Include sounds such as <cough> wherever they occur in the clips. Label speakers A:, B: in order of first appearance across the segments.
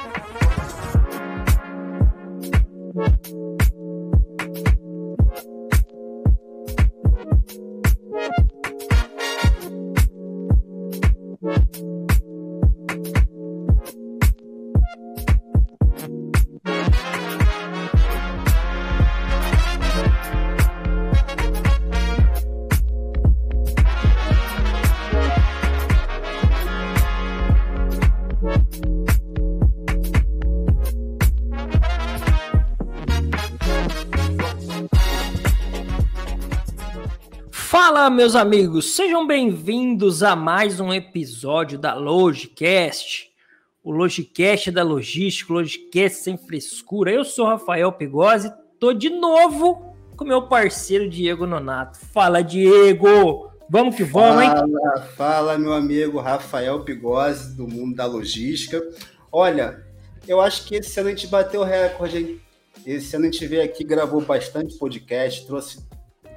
A: Fala, meus amigos, sejam bem-vindos a mais um episódio da Logicast. O Logicast da logística, o Logicast sem frescura. Eu sou Rafael Pigozzi, tô de novo com meu parceiro Diego Nonato. Fala, Diego! Vamos que vamos,
B: fala, hein? Fala, meu amigo Rafael Pigozzi, do mundo da logística. Olha, eu acho que esse ano a gente bateu o recorde, hein? Esse ano a gente veio aqui, gravou bastante podcast, trouxe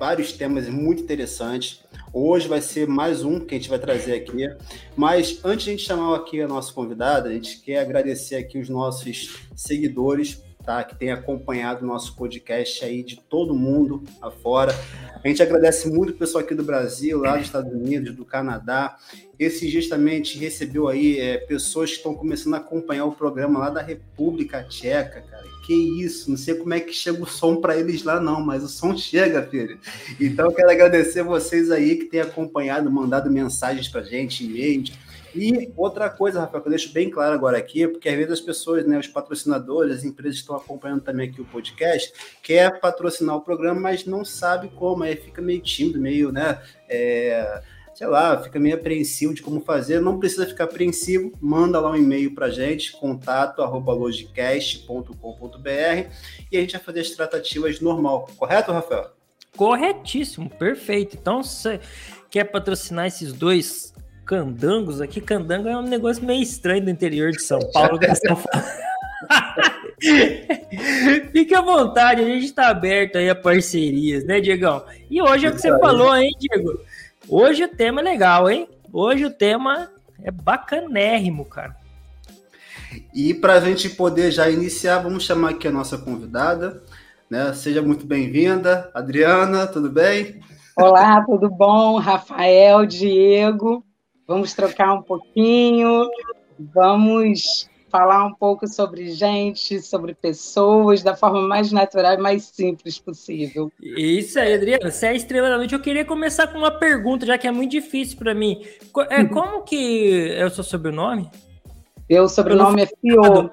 B: vários temas muito interessantes. Hoje vai ser mais um que a gente vai trazer aqui. Mas antes de a gente chamar aqui a nossa convidada, a gente quer agradecer aqui os nossos seguidores, tá? Que tem acompanhado o nosso podcast aí de todo mundo afora. A gente agradece muito o pessoal aqui do Brasil, lá dos Estados Unidos, do Canadá. A gente recebeu aí é, pessoas que estão começando a acompanhar o programa lá da República Tcheca, cara que isso, não sei como é que chega o som para eles lá, não, mas o som chega, filho. Então, quero agradecer vocês aí que têm acompanhado, mandado mensagens para gente, e-mails. E outra coisa, Rafael, que eu deixo bem claro agora aqui, porque às vezes as pessoas, né, os patrocinadores, as empresas estão acompanhando também aqui o podcast, quer patrocinar o programa, mas não sabe como, aí fica meio tímido, meio, né, é, sei lá, fica meio apreensivo de como fazer, não precisa ficar apreensivo, manda lá um e-mail para gente, contato arroba logicast.com.br e a gente vai fazer as tratativas normal, correto, Rafael?
A: Corretíssimo, perfeito. Então, você quer patrocinar esses dois candangos aqui? Candango é um negócio meio estranho do interior de São Paulo. que <laughs> Fique à vontade, a gente está aberto aí a parcerias, né, Diegão? E hoje é o que você falou, hein, Diego? Hoje o tema é legal, hein? Hoje o tema é bacanérrimo, cara.
B: E para a gente poder já iniciar, vamos chamar aqui a nossa convidada. Né? Seja muito bem-vinda, Adriana, tudo bem?
C: Olá, tudo bom? Rafael, Diego, vamos trocar um pouquinho, vamos falar um pouco sobre gente, sobre pessoas, da forma mais natural e mais simples possível.
A: Isso aí, Adriana. Você é a estrela da noite. Eu queria começar com uma pergunta, já que é muito difícil para mim. É, como que é o seu sobrenome?
C: Meu sobrenome é Fio.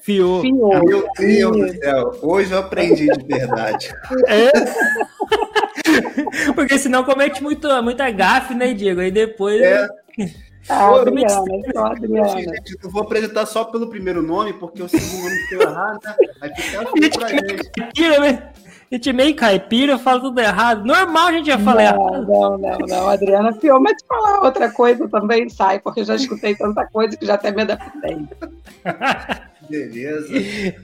A: Fio.
B: Fio. Meu Deus do céu. Hoje eu aprendi de verdade. <laughs>
A: É. <laughs> Porque senão comete muito, muita gafe, né, Diego? Aí depois. É.
C: Ah, Adriana, só Adriana.
B: Gente, eu vou apresentar só pelo primeiro nome, porque o segundo nome ficou errado, né? Vai ficar assim pra gente.
A: Caipira, né? A gente meio caipira, eu falo tudo errado. Normal a gente já fala errado.
C: Não, não, não, Adriana pior. Mas falar outra coisa também sai, porque eu já escutei tanta coisa que já até me adaptei. <laughs>
B: Beleza.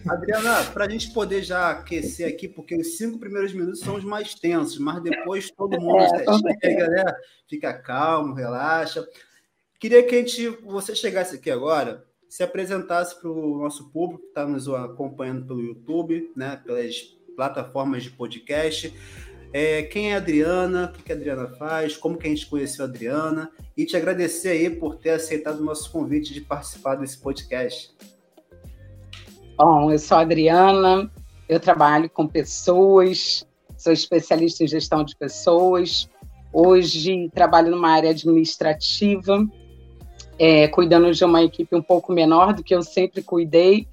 B: Adriana, para a gente poder já aquecer aqui, porque os cinco primeiros minutos são os mais tensos, mas depois todo mundo é, chega, né? Fica calmo, relaxa. Queria que a gente, você chegasse aqui agora, se apresentasse para o nosso público que está nos acompanhando pelo YouTube, né, pelas plataformas de podcast. É, quem é a Adriana, o que a Adriana faz, como que a gente conheceu a Adriana, e te agradecer aí por ter aceitado o nosso convite de participar desse podcast.
C: Bom, eu sou a Adriana, eu trabalho com pessoas, sou especialista em gestão de pessoas. Hoje trabalho numa área administrativa, é, cuidando de uma equipe um pouco menor do que eu sempre cuidei,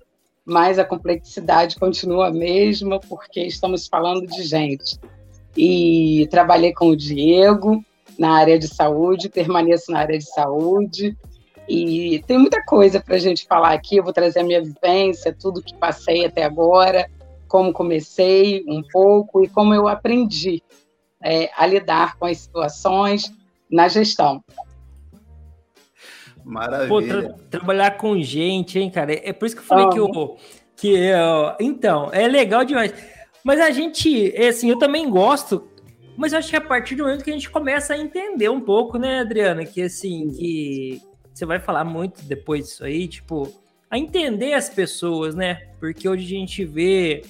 C: mas a complexidade continua a mesma, porque estamos falando de gente. E trabalhei com o Diego na área de saúde, permaneço na área de saúde, e tem muita coisa para a gente falar aqui. Eu vou trazer a minha vivência, tudo que passei até agora, como comecei um pouco e como eu aprendi é, a lidar com as situações na gestão.
A: Maravilha. Pô, tra trabalhar com gente, hein, cara? É por isso que eu falei que eu. Que eu, então, é legal demais. Mas a gente, é assim, eu também gosto, mas eu acho que a partir do momento que a gente começa a entender um pouco, né, Adriana? Que assim, que você vai falar muito depois disso aí, tipo, a entender as pessoas, né? Porque hoje a gente vê,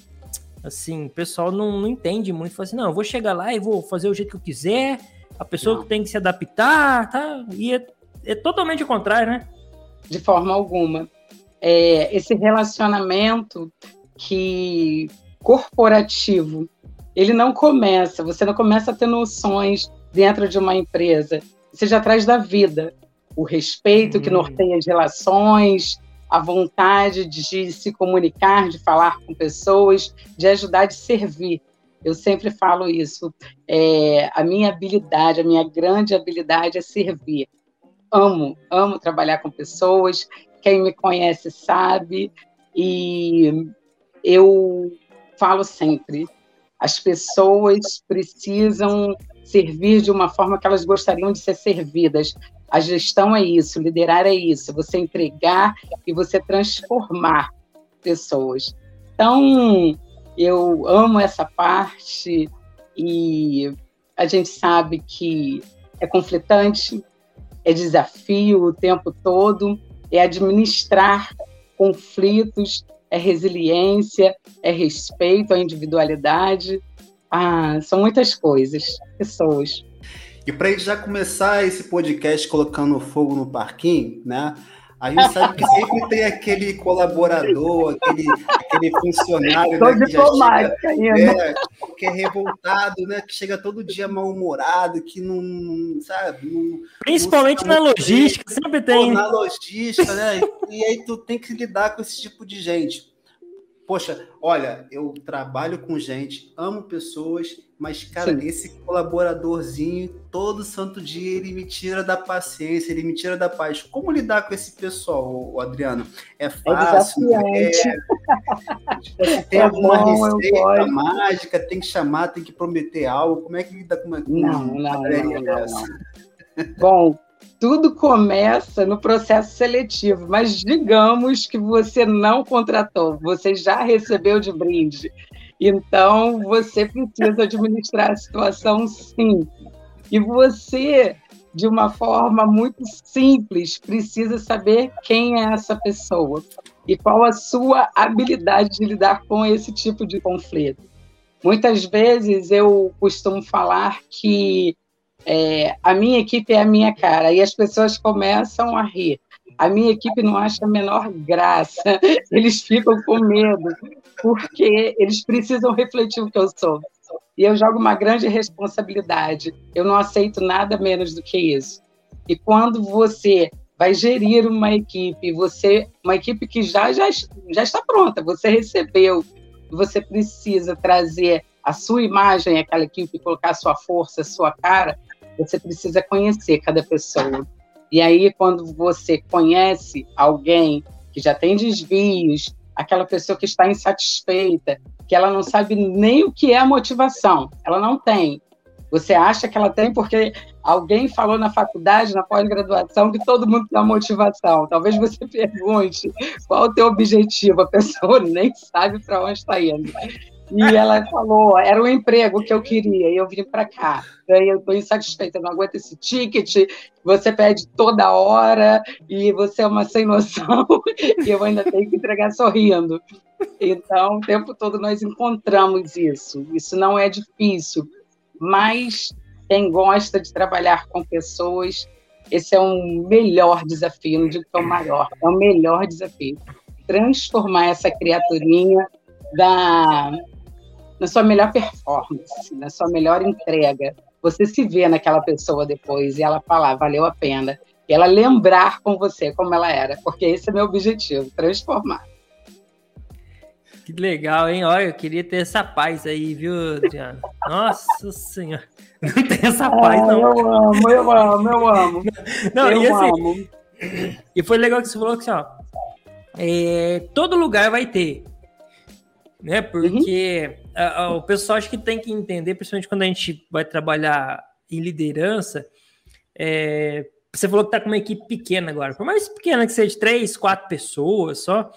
A: assim, o pessoal não, não entende muito. Fala assim, não, eu vou chegar lá e vou fazer o jeito que eu quiser, a pessoa não. que tem que se adaptar, tá? E é, é totalmente o contrário, né?
C: De forma alguma. É, esse relacionamento que corporativo, ele não começa, você não começa a ter noções dentro de uma empresa, você já traz da vida o respeito hum. que norteia as relações, a vontade de se comunicar, de falar com pessoas, de ajudar, de servir. Eu sempre falo isso. É, a minha habilidade, a minha grande habilidade é servir. Amo, amo trabalhar com pessoas. Quem me conhece sabe. E eu falo sempre: as pessoas precisam servir de uma forma que elas gostariam de ser servidas. A gestão é isso, liderar é isso, você entregar e você transformar pessoas. Então, eu amo essa parte e a gente sabe que é conflitante, é desafio o tempo todo, é administrar conflitos, é resiliência, é respeito à individualidade. Ah, são muitas coisas, pessoas.
B: E para a gente já começar esse podcast colocando fogo no parquinho, né? A gente sabe que sempre tem aquele colaborador, aquele, aquele funcionário né, que, chega, é, que é revoltado, né? Que chega todo dia mal-humorado, que não, sabe? Não,
A: Principalmente não na logística, sempre tem. Pô,
B: na logística, né? E aí tu tem que lidar com esse tipo de gente. Poxa, olha, eu trabalho com gente, amo pessoas, mas, cara, Sim. esse colaboradorzinho, todo santo dia, ele me tira da paciência, ele me tira da paz. Como lidar com esse pessoal, Adriano? É, é fácil? É, é... tem <laughs> é alguma bom, receita mágica? Tem que chamar, tem que prometer algo? Como é que lida com uma,
C: não, não, não, não, Bom, tudo começa no processo seletivo, mas digamos que você não contratou, você já recebeu de brinde. Então, você precisa administrar a situação sim. E você, de uma forma muito simples, precisa saber quem é essa pessoa e qual a sua habilidade de lidar com esse tipo de conflito. Muitas vezes eu costumo falar que é, a minha equipe é a minha cara, e as pessoas começam a rir. A minha equipe não acha a menor graça, <laughs> eles ficam com medo, porque eles precisam refletir o que eu sou. E eu jogo uma grande responsabilidade. Eu não aceito nada menos do que isso. E quando você vai gerir uma equipe, você uma equipe que já, já, já está pronta, você recebeu, você precisa trazer a sua imagem àquela equipe, colocar a sua força, a sua cara, você precisa conhecer cada pessoa. E aí, quando você conhece alguém que já tem desvios, aquela pessoa que está insatisfeita, que ela não sabe nem o que é a motivação, ela não tem. Você acha que ela tem porque alguém falou na faculdade, na pós-graduação, que todo mundo tem uma motivação. Talvez você <laughs> pergunte qual o teu objetivo, a pessoa nem sabe para onde está indo. E ela falou, era o emprego que eu queria, e eu vim para cá. Aí eu estou insatisfeita, não aguento esse ticket, você pede toda hora, e você é uma sem noção, <laughs> e eu ainda tenho que entregar sorrindo. Então, o tempo todo nós encontramos isso. Isso não é difícil, mas quem gosta de trabalhar com pessoas, esse é um melhor desafio, não digo que é o maior, é o melhor desafio. Transformar essa criaturinha da na sua melhor performance, na sua melhor entrega. Você se vê naquela pessoa depois e ela falar, valeu a pena. E ela lembrar com você como ela era, porque esse é meu objetivo, transformar.
A: Que legal, hein? Olha, eu queria ter essa paz aí, viu, Adriano? Nossa Senhora. <laughs> Não tem essa paz, não.
C: eu amo, eu amo, eu amo. <laughs>
A: Não, eu e assim, amo. E foi legal que você falou que assim, ó, é, todo lugar vai ter né? Porque uhum. O pessoal acho que tem que entender, principalmente quando a gente vai trabalhar em liderança. É, você falou que tá com uma equipe pequena agora, por mais pequena que seja, três, quatro pessoas só,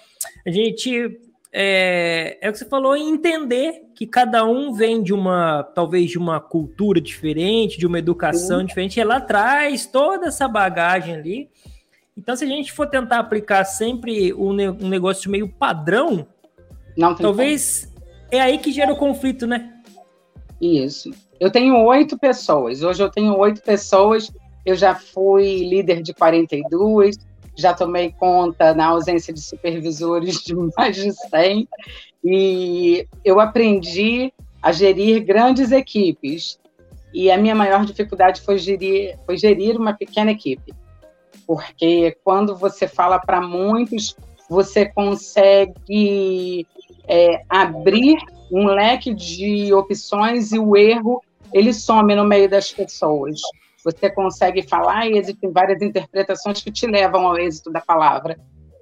A: a gente é, é o que você falou, entender que cada um vem de uma, talvez de uma cultura diferente, de uma educação uhum. diferente, e ela traz toda essa bagagem ali Então, se a gente for tentar aplicar sempre um, negócio meio padrão, talvez como. É aí que gera o conflito, né?
C: Isso. Eu tenho oito pessoas. Hoje eu tenho oito pessoas. Eu já fui líder de 42, já tomei conta na ausência de supervisores de mais de 100. E eu aprendi a gerir grandes equipes. E a minha maior dificuldade foi gerir, foi gerir uma pequena equipe. Porque quando você fala para muitos, você consegue é, abrir um leque de opções e o erro ele some no meio das pessoas. Você consegue falar e existem várias interpretações que te levam ao êxito da palavra.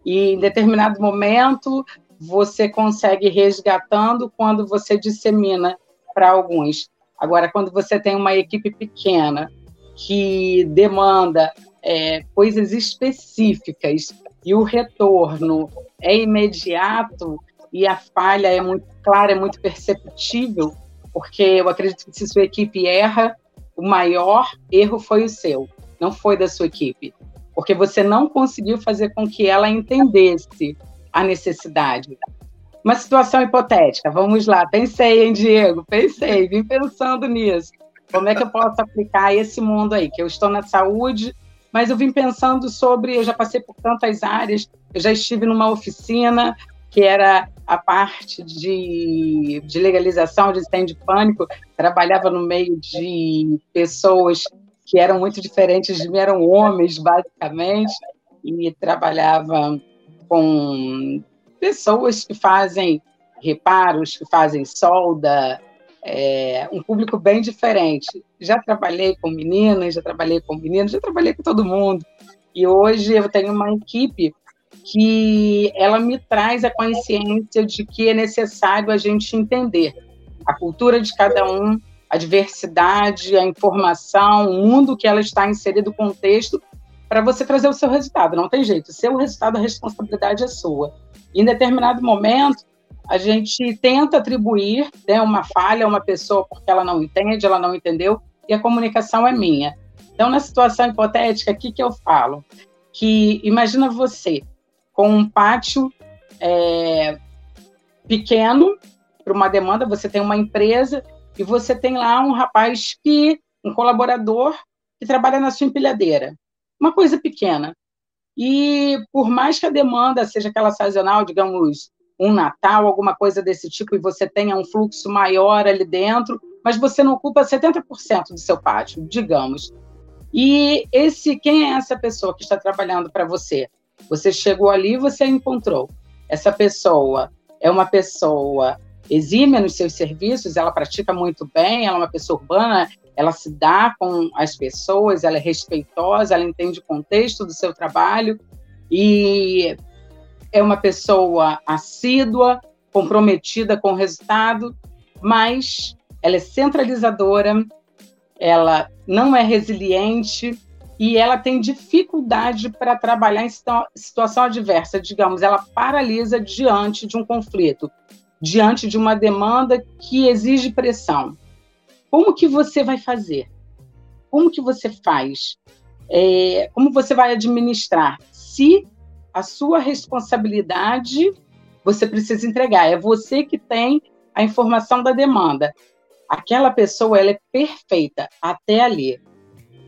C: E em determinado momento você consegue resgatando quando você dissemina para alguns. Agora, quando você tem uma equipe pequena que demanda é, coisas específicas e o retorno é imediato e a falha é muito clara, é muito perceptível, porque eu acredito que se sua equipe erra, o maior erro foi o seu, não foi da sua equipe, porque você não conseguiu fazer com que ela entendesse a necessidade. Uma situação hipotética, vamos lá, pensei, hein, Diego? Pensei, vim pensando nisso. Como é que eu posso aplicar esse mundo aí? Que eu estou na saúde, mas eu vim pensando sobre, eu já passei por tantas áreas, eu já estive numa oficina que era a parte de, de legalização de stand de pânico, trabalhava no meio de pessoas que eram muito diferentes de mim, eram homens, basicamente, e trabalhava com pessoas que fazem reparos, que fazem solda, é, um público bem diferente. Já trabalhei com meninas, já trabalhei com meninos, já trabalhei com todo mundo. E hoje eu tenho uma equipe que ela me traz a consciência de que é necessário a gente entender a cultura de cada um, a diversidade, a informação, o mundo que ela está inserido, o contexto, para você trazer o seu resultado. Não tem jeito. Seu resultado, a responsabilidade é sua. em determinado momento, a gente tenta atribuir né, uma falha a uma pessoa porque ela não entende, ela não entendeu, e a comunicação é minha. Então, na situação hipotética, o que, que eu falo? Que imagina você com um pátio é, pequeno para uma demanda, você tem uma empresa e você tem lá um rapaz que, um colaborador, que trabalha na sua empilhadeira. Uma coisa pequena. E por mais que a demanda seja aquela sazonal, digamos, um Natal, alguma coisa desse tipo, e você tenha um fluxo maior ali dentro, mas você não ocupa 70% do seu pátio, digamos. E esse quem é essa pessoa que está trabalhando para você? Você chegou ali e você encontrou. Essa pessoa é uma pessoa exímia nos seus serviços, ela pratica muito bem, ela é uma pessoa urbana, ela se dá com as pessoas, ela é respeitosa, ela entende o contexto do seu trabalho e é uma pessoa assídua, comprometida com o resultado, mas ela é centralizadora, ela não é resiliente, e ela tem dificuldade para trabalhar em situação adversa, digamos, ela paralisa diante de um conflito, diante de uma demanda que exige pressão. Como que você vai fazer? Como que você faz? É, como você vai administrar? Se a sua responsabilidade você precisa entregar, é você que tem a informação da demanda. Aquela pessoa ela é perfeita até ali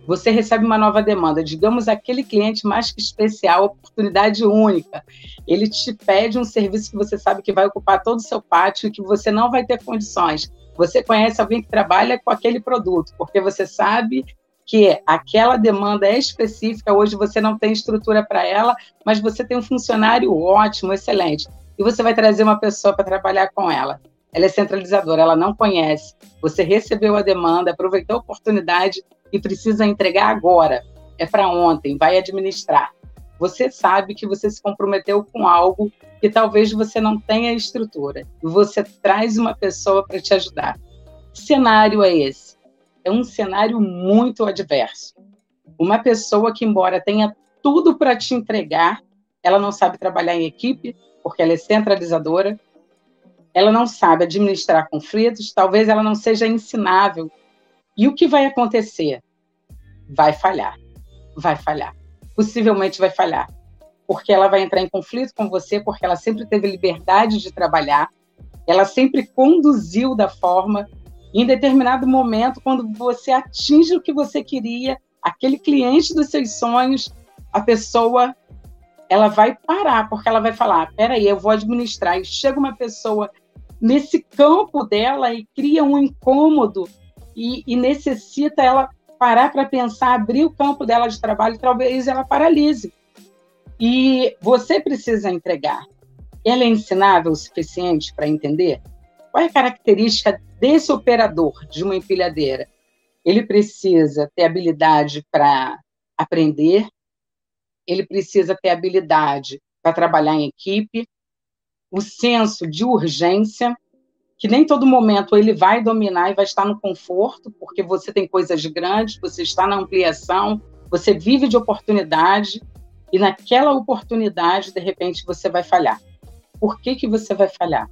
C: você recebe uma nova demanda, digamos aquele cliente mais que especial, oportunidade única. Ele te pede um serviço que você sabe que vai ocupar todo o seu pátio e que você não vai ter condições. Você conhece alguém que trabalha com aquele produto, porque você sabe que aquela demanda é específica, hoje você não tem estrutura para ela, mas você tem um funcionário ótimo, excelente, e você vai trazer uma pessoa para trabalhar com ela. Ela é centralizadora, ela não conhece. Você recebeu a demanda, aproveitou a oportunidade e precisa entregar agora, é para ontem, vai administrar. Você sabe que você se comprometeu com algo que talvez você não tenha estrutura você traz uma pessoa para te ajudar. Que cenário é esse? É um cenário muito adverso. Uma pessoa que, embora tenha tudo para te entregar, ela não sabe trabalhar em equipe, porque ela é centralizadora, ela não sabe administrar conflitos, talvez ela não seja ensinável e o que vai acontecer? Vai falhar. Vai falhar. possivelmente vai falhar. Porque ela vai entrar em conflito com você, porque ela sempre teve liberdade de trabalhar, ela sempre conduziu da forma. Em determinado momento, quando você atinge o que você queria, aquele cliente dos seus sonhos, a pessoa ela vai parar, porque ela vai falar: peraí, eu vou administrar. E chega uma pessoa nesse campo dela e cria um incômodo e, e necessita ela parar para pensar, abrir o campo dela de trabalho, talvez ela paralise. E você precisa entregar. Ela é ensinável o suficiente para entender? Qual é a característica desse operador de uma empilhadeira? Ele precisa ter habilidade para aprender, ele precisa ter habilidade para trabalhar em equipe, o senso de urgência, que nem todo momento ele vai dominar e vai estar no conforto, porque você tem coisas grandes, você está na ampliação, você vive de oportunidade, e naquela oportunidade, de repente, você vai falhar. Por que, que você vai falhar?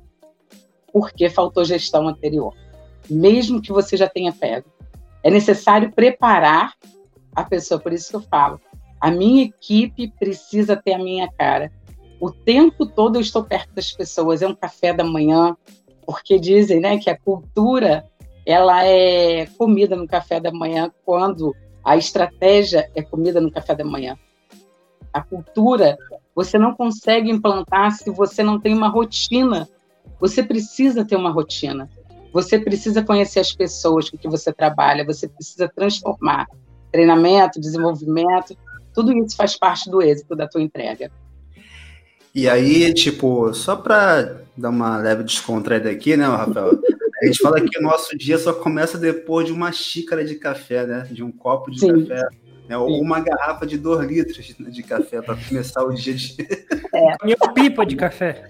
C: Porque faltou gestão anterior, mesmo que você já tenha pego. É necessário preparar a pessoa, por isso que eu falo. A minha equipe precisa ter a minha cara. O tempo todo eu estou perto das pessoas. É um café da manhã, porque dizem, né, que a cultura ela é comida no café da manhã quando a estratégia é comida no café da manhã. A cultura você não consegue implantar se você não tem uma rotina. Você precisa ter uma rotina. Você precisa conhecer as pessoas com que você trabalha, você precisa transformar. Treinamento, desenvolvimento, tudo isso faz parte do êxito da tua entrega.
B: E aí, tipo, só para dar uma leve descontraída aqui, né, Rafael? A gente fala que o nosso dia só começa depois de uma xícara de café, né? De um copo de Sim. café. Né? Ou uma garrafa de 2 litros de café para começar o dia de. <laughs>
A: É. Minha pipa de café.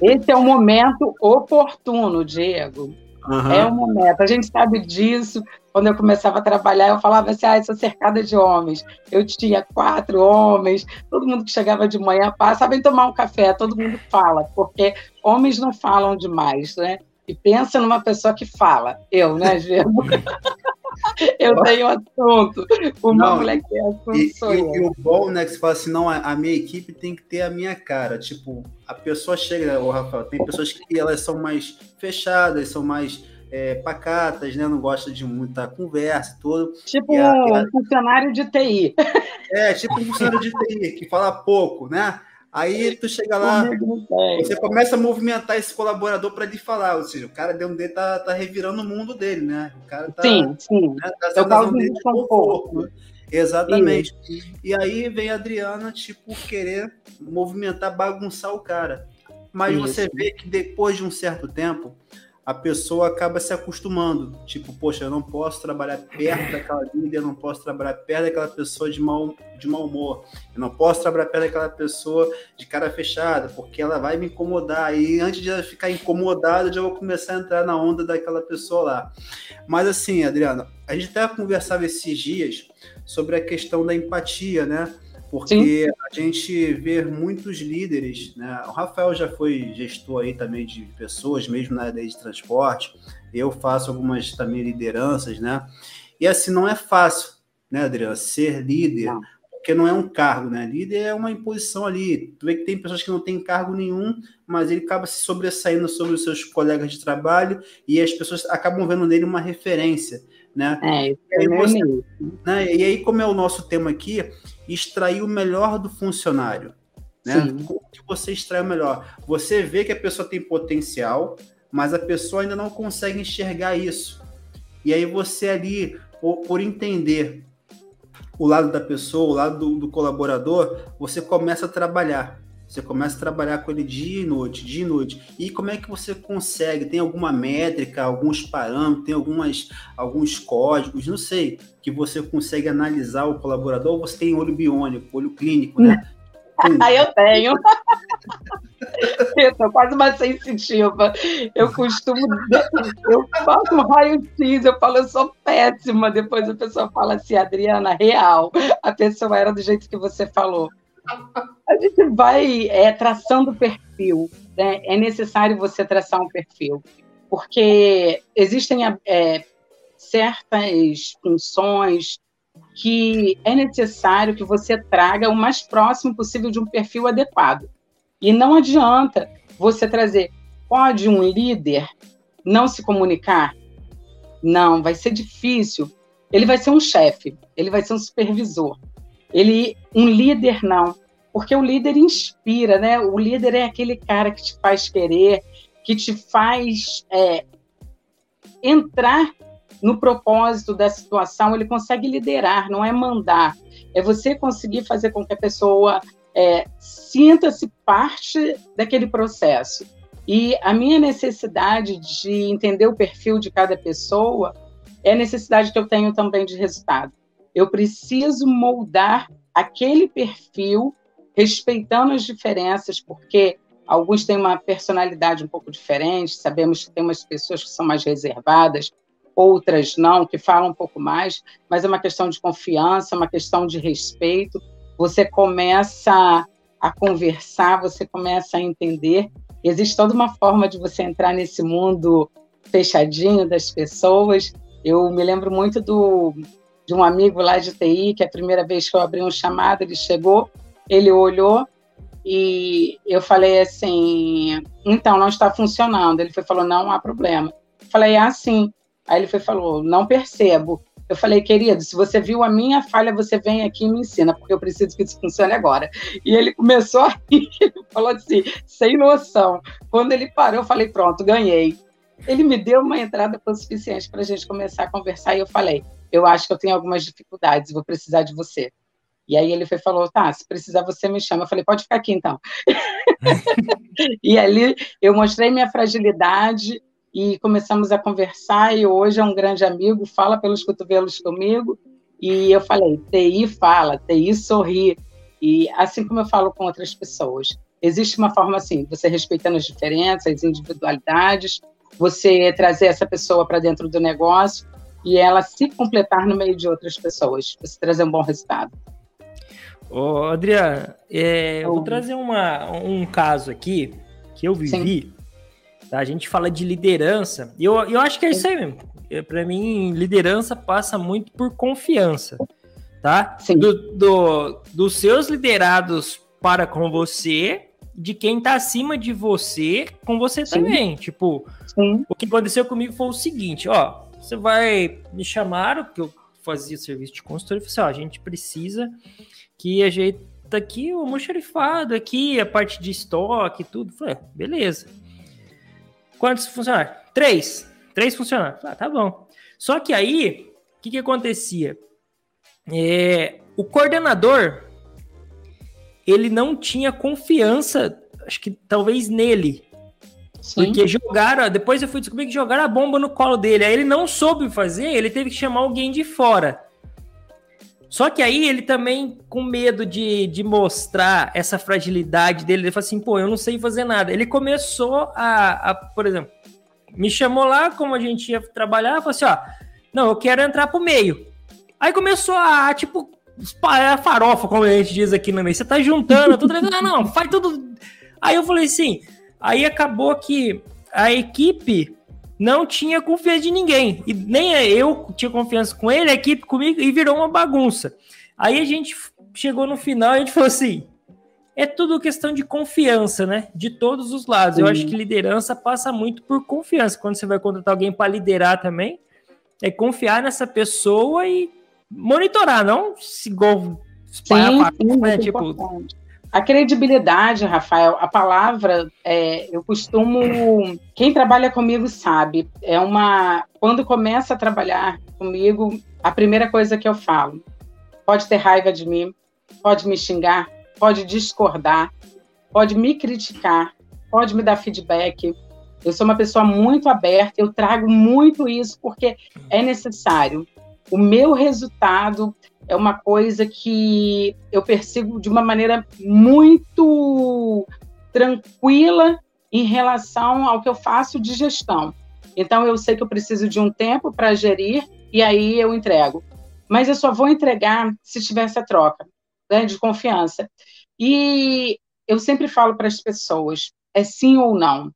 C: Esse é o momento oportuno, Diego. Uhum. É o momento. A gente sabe disso. Quando eu começava a trabalhar, eu falava assim: ah, eu sou cercada de homens. Eu tinha quatro homens, todo mundo que chegava de manhã, passa, sabem tomar um café, todo mundo fala, porque homens não falam demais, né? E pensa numa pessoa que fala. Eu, né, Gemo? <laughs> eu tenho assunto. Uma não, mulher que tem assunto
B: e, sou e, eu. E o bom, né, que você fala assim, não, a, minha equipe tem que ter a minha cara. Tipo, a pessoa chega, o Rafael, tem pessoas que elas são mais fechadas, são mais é, pacatas, né? Não gosta de muita conversa e tudo.
C: Tipo e a, um funcionário de TI.
B: É, tipo um funcionário de TI, que fala pouco, né? Aí tu chega lá, você começa a movimentar esse colaborador para lhe falar, ou seja, o cara dentro dele tá, tá revirando o mundo dele, né? O cara tá,
C: sim, sim. Né, tá Eu causo dele de conforto. Né?
B: Exatamente. E aí vem a Adriana, tipo, querer movimentar, bagunçar o cara. Mas Isso. você vê que depois de um certo tempo, a pessoa acaba se acostumando. Tipo, poxa, eu não posso trabalhar perto daquela líder, eu não posso trabalhar perto daquela pessoa de mau, de mau humor, eu não posso trabalhar perto daquela pessoa de cara fechada, porque ela vai me incomodar. E antes de ela ficar incomodada, eu já vou começar a entrar na onda daquela pessoa lá. Mas assim, Adriana, a gente até conversava esses dias sobre a questão da empatia, né? Porque Sim. a gente vê muitos líderes, né? O Rafael já foi gestor aí também de pessoas, mesmo na área de transporte. Eu faço algumas também lideranças, né? E assim não é fácil, né, Adriano, ser líder, não. porque não é um cargo, né? Líder é uma imposição ali. Tu vê que tem pessoas que não têm cargo nenhum, mas ele acaba se sobressaindo sobre os seus colegas de trabalho e as pessoas acabam vendo nele uma referência. Né?
C: É, e, aí você,
B: né? e aí, como é o nosso tema aqui, extrair o melhor do funcionário. Né? Como que você extrai o melhor? Você vê que a pessoa tem potencial, mas a pessoa ainda não consegue enxergar isso. E aí você ali, por, por entender o lado da pessoa, o lado do, do colaborador, você começa a trabalhar. Você começa a trabalhar com ele dia e noite, dia e noite. E como é que você consegue? Tem alguma métrica, alguns parâmetros, tem algumas, alguns códigos, não sei, que você consegue analisar o colaborador ou você tem olho biônico, olho clínico, né? <laughs>
C: Ah, eu tenho. <laughs> eu sou quase uma sensitiva. Eu costumo. Eu faço um raio-x, eu falo, eu sou péssima. Depois a pessoa fala assim, Adriana, real. A pessoa era do jeito que você falou. A gente vai é, traçando perfil. Né? É necessário você traçar um perfil, porque existem é, certas funções que é necessário que você traga o mais próximo possível de um perfil adequado. E não adianta você trazer. Pode um líder não se comunicar? Não, vai ser difícil. Ele vai ser um chefe, ele vai ser um supervisor. Ele, um líder não, porque o líder inspira, né? O líder é aquele cara que te faz querer, que te faz é, entrar no propósito da situação. Ele consegue liderar, não é mandar. É você conseguir fazer com que a pessoa é, sinta-se parte daquele processo. E a minha necessidade de entender o perfil de cada pessoa é a necessidade que eu tenho também de resultado. Eu preciso moldar aquele perfil respeitando as diferenças, porque alguns têm uma personalidade um pouco diferente, sabemos que tem umas pessoas que são mais reservadas, outras não, que falam um pouco mais, mas é uma questão de confiança, uma questão de respeito. Você começa a conversar, você começa a entender existe toda uma forma de você entrar nesse mundo fechadinho das pessoas. Eu me lembro muito do, de um amigo lá de TI, que a primeira vez que eu abri um chamado, ele chegou, ele olhou e eu falei assim: então, não está funcionando. Ele foi, falou: não há problema. Eu falei: ah, sim. Aí ele foi, falou: não percebo. Eu falei, querido, se você viu a minha falha, você vem aqui e me ensina, porque eu preciso que isso funcione agora. E ele começou a rir, <laughs> ele falou assim, sem noção. Quando ele parou, eu falei, pronto, ganhei. Ele me deu uma entrada suficiente para a gente começar a conversar e eu falei, eu acho que eu tenho algumas dificuldades, vou precisar de você. E aí ele foi, falou, tá, se precisar você me chama. Eu falei, pode ficar aqui então. <laughs> e ali eu mostrei minha fragilidade, e começamos a conversar, e hoje é um grande amigo, fala pelos cotovelos comigo, e eu falei, TI fala, TI sorri, e assim como eu falo com outras pessoas, existe uma forma assim, você respeitando as diferenças, as individualidades, você trazer essa pessoa para dentro do negócio e ela se completar no meio de outras pessoas, você trazer um bom resultado.
A: Ô, Adriana, é, eu vou trazer uma, um caso aqui que eu vivi. Tá? A gente fala de liderança, e eu, eu acho que é isso aí mesmo. Para mim, liderança passa muito por confiança, tá? Do, do, dos seus liderados para com você, de quem tá acima de você com você Sim. também. Tipo, Sim. o que aconteceu comigo foi o seguinte, ó, você vai me chamar, porque eu fazia serviço de consultoria, e falei assim, ó, a gente precisa que ajeita aqui o almoxarifado aqui, a parte de estoque tudo. falei, é, beleza. Quantos funcionários? Três. Três funcionários. Ah, tá bom. Só que aí, o que, que acontecia? É, o coordenador, ele não tinha confiança, acho que talvez nele. Sim. Porque jogaram, depois eu fui descobrir que jogaram a bomba no colo dele. Aí ele não soube fazer, ele teve que chamar alguém de fora. Só que aí ele também, com medo de, de mostrar essa fragilidade dele, ele falou assim: pô, eu não sei fazer nada. Ele começou a, a por exemplo, me chamou lá, como a gente ia trabalhar, falou assim: ó, não, eu quero entrar pro meio. Aí começou a, tipo, espalhar farofa, como a gente diz aqui no meio. Você tá juntando, tudo. não, não, faz tudo. Aí eu falei assim: aí acabou que a equipe não tinha confiança de ninguém. E nem eu tinha confiança com ele, a equipe comigo, e virou uma bagunça. Aí a gente chegou no final e a gente falou assim: é tudo questão de confiança, né? De todos os lados. Eu acho que liderança passa muito por confiança. Quando você vai contratar alguém para liderar também, é confiar nessa pessoa e monitorar, não se igual
C: espalhar sim, sim, né? Tipo, importante. A credibilidade, Rafael, a palavra, é, eu costumo. Quem trabalha comigo sabe, é uma. Quando começa a trabalhar comigo, a primeira coisa que eu falo: pode ter raiva de mim, pode me xingar, pode discordar, pode me criticar, pode me dar feedback. Eu sou uma pessoa muito aberta, eu trago muito isso porque é necessário. O meu resultado é uma coisa que eu persigo de uma maneira muito tranquila em relação ao que eu faço de gestão. Então, eu sei que eu preciso de um tempo para gerir e aí eu entrego. Mas eu só vou entregar se tiver essa troca né, de confiança. E eu sempre falo para as pessoas: é sim ou não.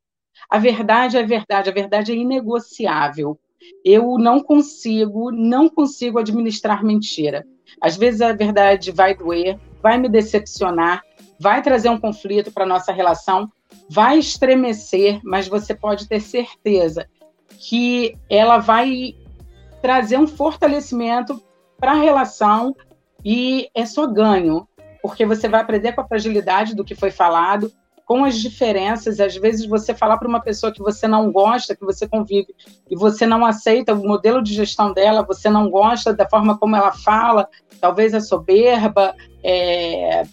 C: A verdade é verdade, a verdade é inegociável. Eu não consigo, não consigo administrar mentira. Às vezes a verdade vai doer, vai me decepcionar, vai trazer um conflito para nossa relação, vai estremecer, mas você pode ter certeza que ela vai trazer um fortalecimento para a relação e é só ganho, porque você vai aprender com a fragilidade do que foi falado, com as diferenças. Às vezes você falar para uma pessoa que você não gosta, que você convive, e você não aceita o modelo de gestão dela, você não gosta da forma como ela fala, talvez a soberba, é,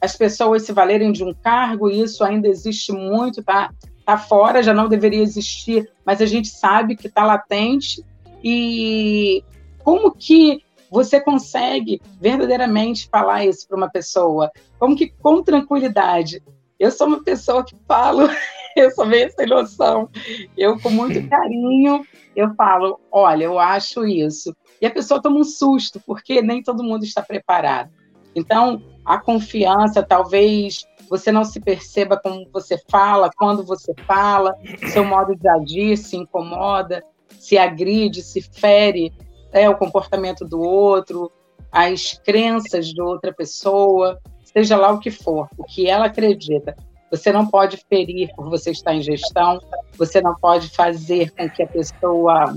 C: as pessoas se valerem de um cargo, isso ainda existe muito, tá? Tá fora, já não deveria existir, mas a gente sabe que está latente. E como que você consegue verdadeiramente falar isso para uma pessoa? Como que com tranquilidade? Eu sou uma pessoa que falo, <laughs> eu sou meio sem noção. Eu, com muito carinho, eu falo, olha, eu acho isso. E a pessoa toma um susto, porque nem todo mundo está preparado. Então, a confiança, talvez você não se perceba como você fala, quando você fala, seu modo de agir se incomoda, se agride, se fere é, o comportamento do outro, as crenças de outra pessoa, seja lá o que for, o que ela acredita. Você não pode ferir por você estar em gestão, você não pode fazer com que a pessoa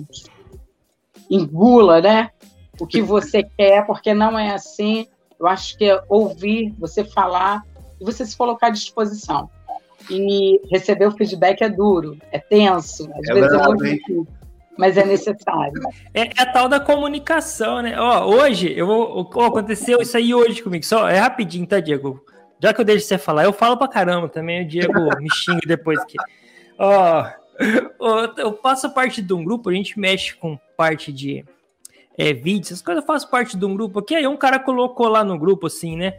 C: engula, né? O que você quer, porque não é assim. Eu acho que é ouvir, você falar e você se colocar à disposição. E receber o feedback é duro, é tenso, às é vezes é muito difícil mas é necessário.
A: É, é, a tal da comunicação, né? Ó, hoje, eu vou. Ó, aconteceu isso aí hoje comigo. Só é rapidinho, tá, Diego? Já que eu deixo você falar, eu falo pra caramba também. O Diego me xinga depois que. Ó, eu faço parte de um grupo, a gente mexe com parte de é, vídeos, essas coisas. Eu faço parte de um grupo aqui. Aí um cara colocou lá no grupo assim, né?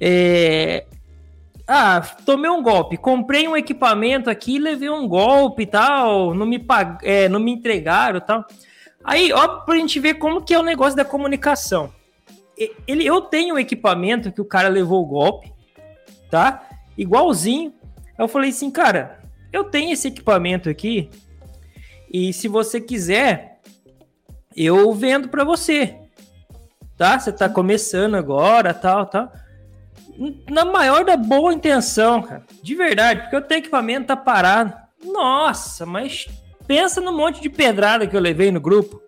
A: É, ah, tomei um golpe, comprei um equipamento aqui, levei um golpe e tal, não me, pag... É, não me entregaram e tal. Aí, ó, pra gente ver como que é o negócio da comunicação. Ele, eu tenho um equipamento que o cara levou o golpe, tá? Igualzinho. Eu falei assim, cara, eu tenho esse equipamento aqui e se você quiser, eu vendo para você, tá? Você tá começando agora, tal, tal na maior da boa intenção, cara. De verdade, porque o teu equipamento tá parado. Nossa, mas pensa no monte de pedrada que eu levei no grupo.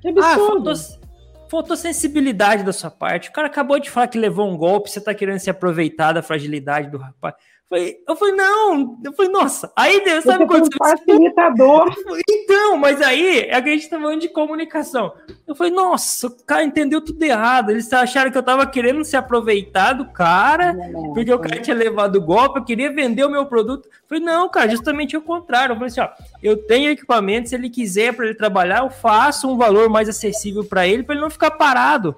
A: Que absurdo. Ah, fotossensibilidade da sua parte. O cara acabou de falar que levou um golpe, você tá querendo se aproveitar da fragilidade do rapaz. Falei, eu falei, não, eu falei, nossa, aí Deus, sabe
C: você quando você. facilitador.
A: Então, mas aí é que a gente tá falando de comunicação. Eu falei, nossa, o cara entendeu tudo errado. Eles acharam que eu tava querendo se aproveitar do cara, não, porque o cara tinha levado o golpe, eu queria vender o meu produto. Eu falei, não, cara, justamente o contrário. Eu falei assim, ó, eu tenho equipamento, se ele quiser para ele trabalhar, eu faço um valor mais acessível para ele, para ele não ficar parado.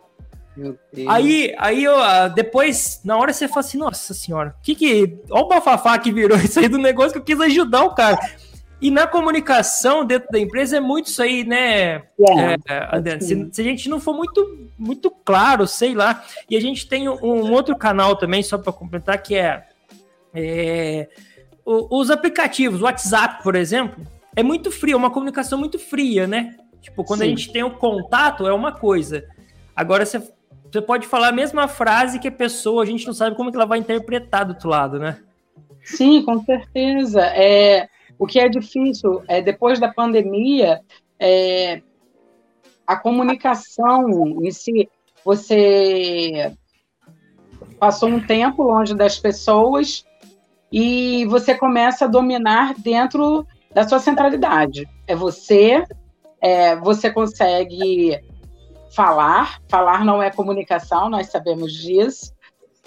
A: Aí, aí eu, depois, na hora você fala assim, nossa senhora, que que. Olha o bafafá que virou <laughs> isso aí do negócio que eu quis ajudar o cara. E na comunicação dentro da empresa é muito isso aí, né, é, é se, se, a gente não for muito, muito claro, sei lá. E a gente tem um, um outro canal também, só para completar, que é, é os aplicativos, o WhatsApp, por exemplo, é muito frio, é uma comunicação muito fria, né? Tipo, quando Sim. a gente tem o contato, é uma coisa. Agora, você você pode falar a mesma frase que a pessoa, a gente não sabe como que ela vai interpretar do outro lado, né?
C: Sim, com certeza. É, o que é difícil é depois da pandemia, é, a comunicação em si, você passou um tempo longe das pessoas e você começa a dominar dentro da sua centralidade. É você, é, você consegue falar. Falar não é comunicação, nós sabemos disso.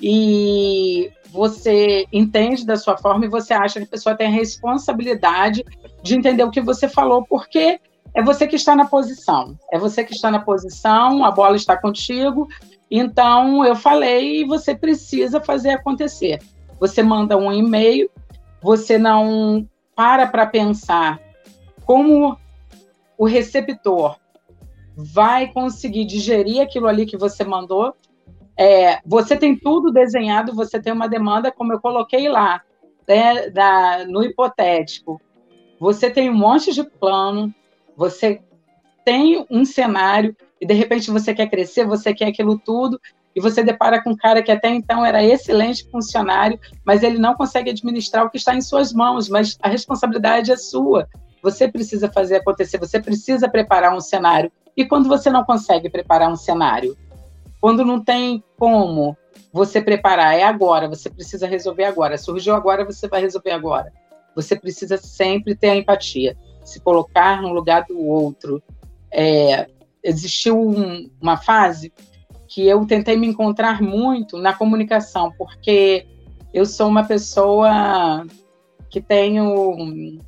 C: E você entende da sua forma e você acha que a pessoa tem a responsabilidade de entender o que você falou, porque é você que está na posição. É você que está na posição, a bola está contigo. Então, eu falei e você precisa fazer acontecer. Você manda um e-mail, você não para para pensar como o receptor vai conseguir digerir aquilo ali que você mandou. É, você tem tudo desenhado, você tem uma demanda, como eu coloquei lá, né, da, no hipotético. Você tem um monte de plano, você tem um cenário, e de repente você quer crescer, você quer aquilo tudo, e você depara com um cara que até então era excelente funcionário, mas ele não consegue administrar o que está em suas mãos, mas a responsabilidade é sua. Você precisa fazer acontecer, você precisa preparar um cenário. E quando você não consegue preparar um cenário? Quando não tem como você preparar, é agora, você precisa resolver agora. Surgiu agora, você vai resolver agora. Você precisa sempre ter a empatia, se colocar no lugar do outro. É, existiu um, uma fase que eu tentei me encontrar muito na comunicação, porque eu sou uma pessoa que tenho.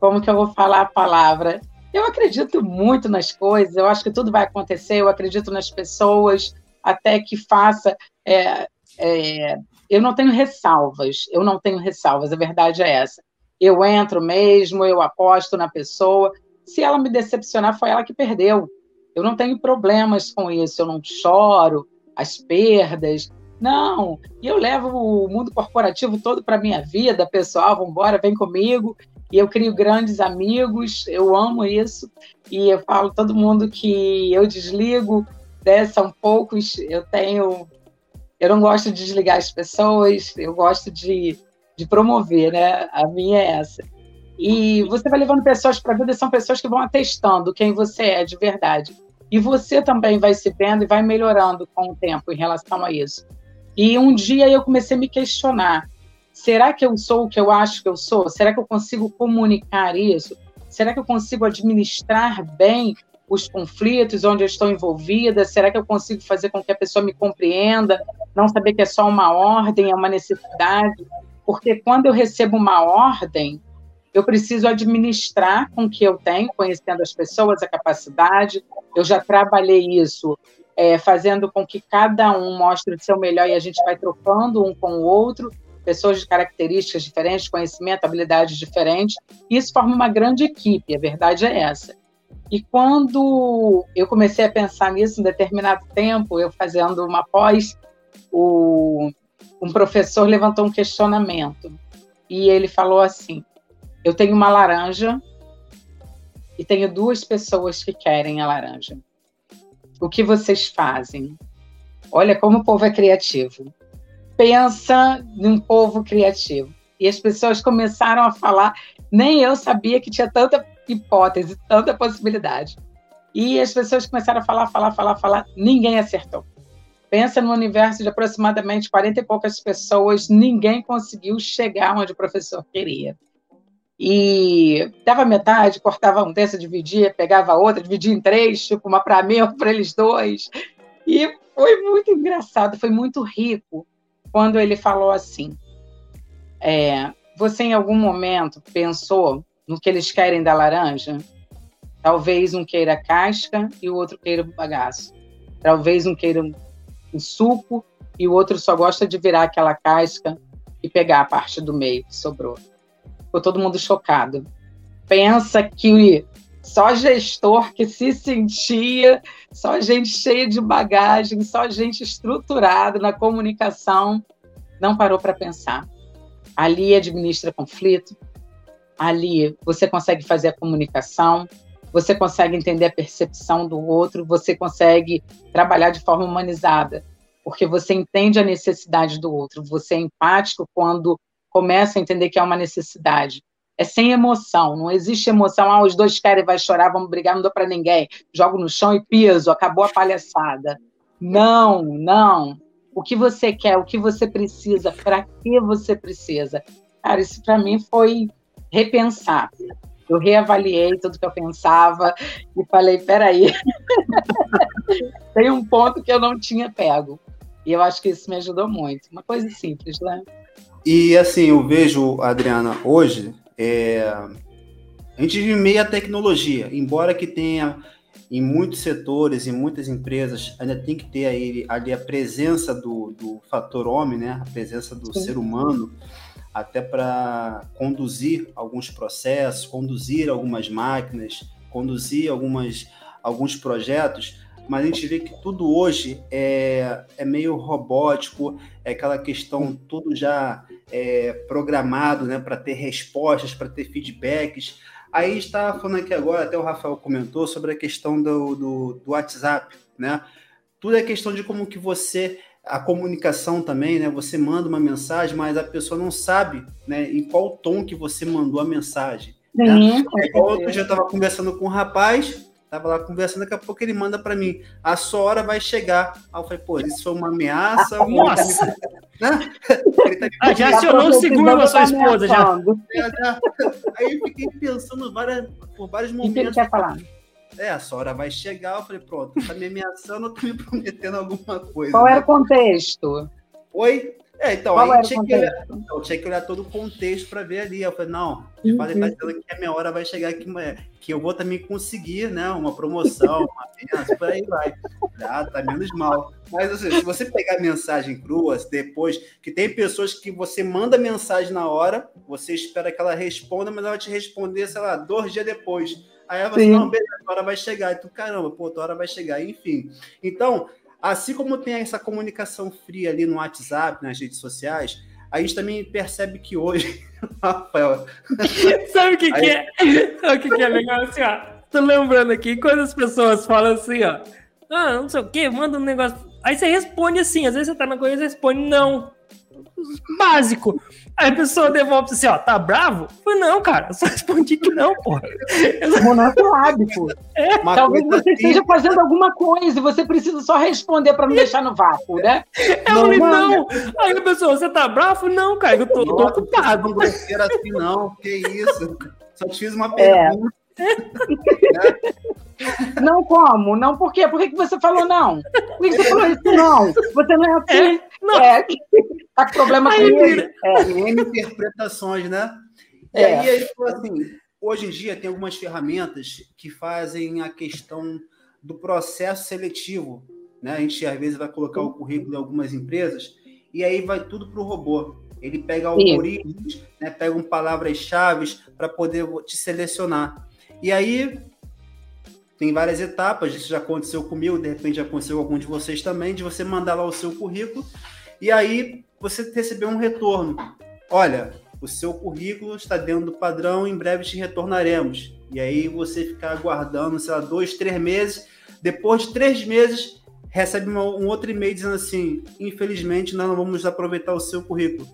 C: Como que eu vou falar a palavra? Eu acredito muito nas coisas, eu acho que tudo vai acontecer, eu acredito nas pessoas, até que faça. É, é, eu não tenho ressalvas, eu não tenho ressalvas, a verdade é essa. Eu entro mesmo, eu aposto na pessoa. Se ela me decepcionar, foi ela que perdeu. Eu não tenho problemas com isso, eu não choro as perdas. Não, e eu levo o mundo corporativo todo para minha vida, pessoal, vamos embora, vem comigo. E eu crio grandes amigos, eu amo isso. E eu falo todo mundo que eu desligo, né, são poucos, eu tenho eu não gosto de desligar as pessoas, eu gosto de, de promover, né? A minha é essa. E você vai levando pessoas para a vida, são pessoas que vão atestando quem você é de verdade. E você também vai se vendo e vai melhorando com o tempo em relação a isso. E um dia eu comecei a me questionar: será que eu sou o que eu acho que eu sou? Será que eu consigo comunicar isso? Será que eu consigo administrar bem os conflitos onde eu estou envolvida? Será que eu consigo fazer com que a pessoa me compreenda? Não saber que é só uma ordem, é uma necessidade? Porque quando eu recebo uma ordem, eu preciso administrar com o que eu tenho, conhecendo as pessoas, a capacidade. Eu já trabalhei isso, é, fazendo com que cada um mostre o seu melhor e a gente vai trocando um com o outro, pessoas de características diferentes, conhecimento, habilidades diferentes. Isso forma uma grande equipe, a verdade é essa. E quando eu comecei a pensar nisso, em determinado tempo, eu fazendo uma pós, o, um professor levantou um questionamento e ele falou assim: eu tenho uma laranja e tenho duas pessoas que querem a laranja. O que vocês fazem? Olha como o povo é criativo. Pensa num povo criativo. E as pessoas começaram a falar, nem eu sabia que tinha tanta hipótese, tanta possibilidade. E as pessoas começaram a falar, falar, falar, falar, ninguém acertou. Pensa no universo de aproximadamente 40 e poucas pessoas, ninguém conseguiu chegar onde o professor queria e dava metade, cortava um dessa, dividia, pegava outra, dividia em três, tipo uma para mim, <laughs> outra para eles dois. E foi muito engraçado, foi muito rico quando ele falou assim: é, Você em algum momento pensou no que eles querem da laranja? Talvez um queira casca e o outro queira o bagaço. Talvez um queira um suco e o outro só gosta de virar aquela casca e pegar a parte do meio que sobrou. Ficou todo mundo chocado. Pensa que só gestor que se sentia, só gente cheia de bagagem, só gente estruturada na comunicação, não parou para pensar. Ali administra conflito, ali você consegue fazer a comunicação, você consegue entender a percepção do outro, você consegue trabalhar de forma humanizada, porque você entende a necessidade do outro, você é empático quando começa a entender que é uma necessidade. É sem emoção, não existe emoção. Ah, os dois querem, vai chorar, vamos brigar, não dou para ninguém. Jogo no chão e piso, acabou a palhaçada. Não, não. O que você quer, o que você precisa, para que você precisa. Cara, isso para mim foi repensar. Eu reavaliei tudo que eu pensava e falei: peraí, <laughs> tem um ponto que eu não tinha pego. E eu acho que isso me ajudou muito. Uma coisa simples, né?
B: E assim, eu vejo, Adriana, hoje, é, a gente vive meio a tecnologia, embora que tenha em muitos setores, em muitas empresas, ainda tem que ter aí, ali a presença do, do fator homem, né? a presença do Sim. ser humano, até para conduzir alguns processos, conduzir algumas máquinas, conduzir algumas, alguns projetos, mas a gente vê que tudo hoje é, é meio robótico, é aquela questão tudo já é, programado né, para ter respostas, para ter feedbacks. Aí está falando aqui agora, até o Rafael comentou sobre a questão do, do, do WhatsApp, né? Tudo é questão de como que você a comunicação também, né? Você manda uma mensagem, mas a pessoa não sabe, né, em qual tom que você mandou a mensagem. Né? Sim, né? Eu estava conversando com um rapaz, Tava lá conversando, daqui a pouco ele manda para mim, a sua hora vai chegar. Aí eu falei, pô, isso foi uma ameaça?
A: Nossa! <laughs> Né? Tá ah, já acionou o seguro da sua esposa, já.
B: Aí eu fiquei pensando várias, por vários momentos. O que ele
C: quer falar?
B: É, a sua hora vai chegar. Eu falei, pronto, tá me ameaçando ou tá me prometendo alguma coisa?
C: Qual era o contexto?
B: Oi? É, então, Qual aí tinha que, olhar, então, tinha que olhar todo o contexto para ver ali. Eu falei, não, uhum. tá dizendo que a minha hora vai chegar aqui, que eu vou também conseguir, né? Uma promoção, uma benção, por aí vai. Ah, tá menos mal. Mas assim, se você pegar mensagem crua, depois, que tem pessoas que você manda mensagem na hora, você espera que ela responda, mas ela te responder, sei lá, dois dias depois. Aí você, não, beleza, a hora vai chegar. E tu, caramba, pô, a hora vai chegar, enfim. Então, Assim como tem essa comunicação fria ali no WhatsApp, nas redes sociais, a gente também percebe que hoje. <laughs> Rafael. <laughs>
A: Sabe o que, que é? Sabe o que, que é legal assim, ó? Tô lembrando aqui, quando as pessoas falam assim, ó. Ah, não sei o quê, manda um negócio. Aí você responde assim, às vezes você tá na coisa e responde não básico. Aí a pessoa devolve assim, ó, tá bravo? Eu falei, não, cara, eu só respondi que não, porra.
C: Monoclábico. É, <laughs> Talvez você esteja fazendo alguma coisa e você precisa só responder para não deixar no vácuo, né?
A: Eu não, falei, não. Aí a pessoa, você tá bravo? Não, cara, eu tô, Nossa, tô ocupado.
B: Não assim, não, que isso. Só te fiz uma é. pergunta. <laughs>
C: Não como? Não por quê? Por que, que você falou não? Por que, você falou isso não? Você não é assim? É, não. É, tá com problema com ele.
B: É. Interpretações, né? E é. aí ele falou assim, hoje em dia tem algumas ferramentas que fazem a questão do processo seletivo. Né? A gente às vezes vai colocar o currículo em algumas empresas e aí vai tudo para o robô. Ele pega algoritmos, né, pega um palavras-chave para poder te selecionar. E aí tem várias etapas, isso já aconteceu comigo, de repente já aconteceu com algum de vocês também, de você mandar lá o seu currículo e aí você receber um retorno. Olha, o seu currículo está dentro do padrão, em breve te retornaremos. E aí você ficar aguardando, sei lá, dois, três meses. Depois de três meses, recebe um outro e-mail dizendo assim: infelizmente, nós não vamos aproveitar o seu currículo.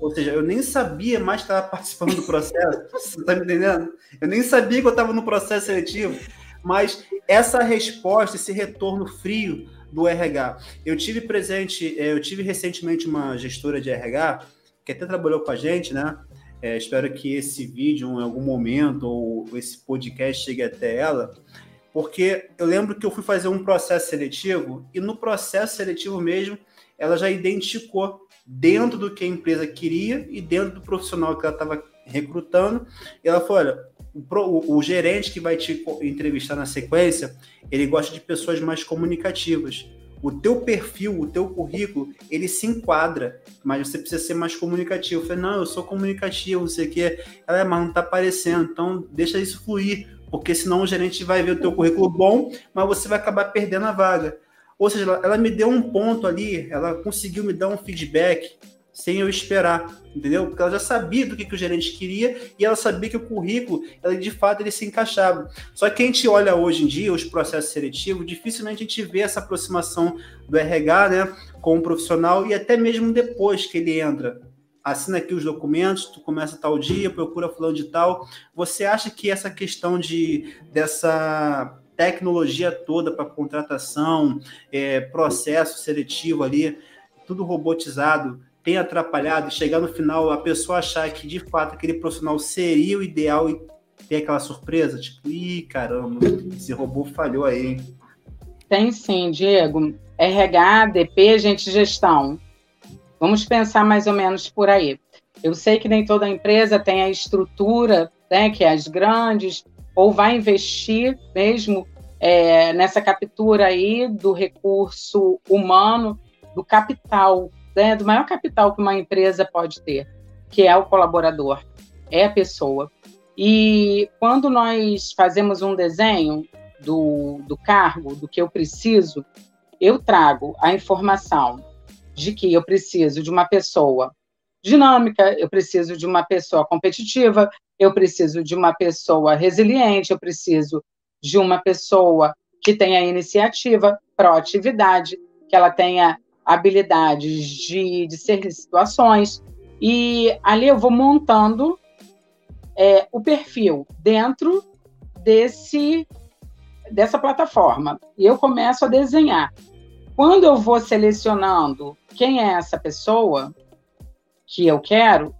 B: Ou seja, eu nem sabia mais que estava participando do processo. <laughs> Você está me entendendo? Eu nem sabia que eu estava no processo seletivo mas essa resposta, esse retorno frio do RH. Eu tive presente, eh, eu tive recentemente uma gestora de RH que até trabalhou com a gente, né? É, espero que esse vídeo, em algum momento, ou esse podcast chegue até ela, porque eu lembro que eu fui fazer um processo seletivo e no processo seletivo mesmo, ela já identificou dentro do que a empresa queria e dentro do profissional que ela estava recrutando, e ela falou: olha, o, o, gerente que vai te entrevistar na sequência, ele gosta de pessoas mais comunicativas. O teu perfil, o teu currículo, ele se enquadra, mas você precisa ser mais comunicativo. Eu falei, não, eu sou comunicativo, não sei o quê. Ela, é, mas não tá aparecendo, então deixa isso fluir, porque senão o gerente vai ver o teu currículo bom, mas você vai acabar perdendo a vaga. Ou seja, ela, ela me deu um ponto ali, ela conseguiu me dar um feedback sem eu esperar, entendeu? Porque ela já sabia do que, que o gerente queria e ela sabia que o currículo, ela, de fato, ele se encaixava. Só que a gente olha hoje em dia os processos seletivos, dificilmente a gente vê essa aproximação do RH né, com o profissional e até mesmo depois que ele entra. Assina aqui os documentos, tu começa tal dia, procura fulano de tal. Você acha que essa questão de dessa tecnologia toda para contratação, é, processo seletivo ali, tudo robotizado, tem atrapalhado chegar no final a pessoa achar que de fato aquele profissional seria o ideal e ter aquela surpresa? Tipo, ih, caramba, esse robô falhou aí, hein?
C: Tem sim, Diego. RH, DP, gente, gestão. Vamos pensar mais ou menos por aí. Eu sei que nem toda empresa tem a estrutura, né, que é as grandes, ou vai investir mesmo é, nessa captura aí do recurso humano, do capital né, do maior capital que uma empresa pode ter, que é o colaborador, é a pessoa. E quando nós fazemos um desenho do, do cargo, do que eu preciso, eu trago a informação de que eu preciso de uma pessoa dinâmica, eu preciso de uma pessoa competitiva, eu preciso de uma pessoa resiliente, eu preciso de uma pessoa que tenha iniciativa, proatividade, que ela tenha habilidades de, ser situações. E ali eu vou montando é, o perfil dentro desse dessa plataforma. E eu começo a desenhar. Quando eu vou selecionando quem é essa pessoa que eu quero,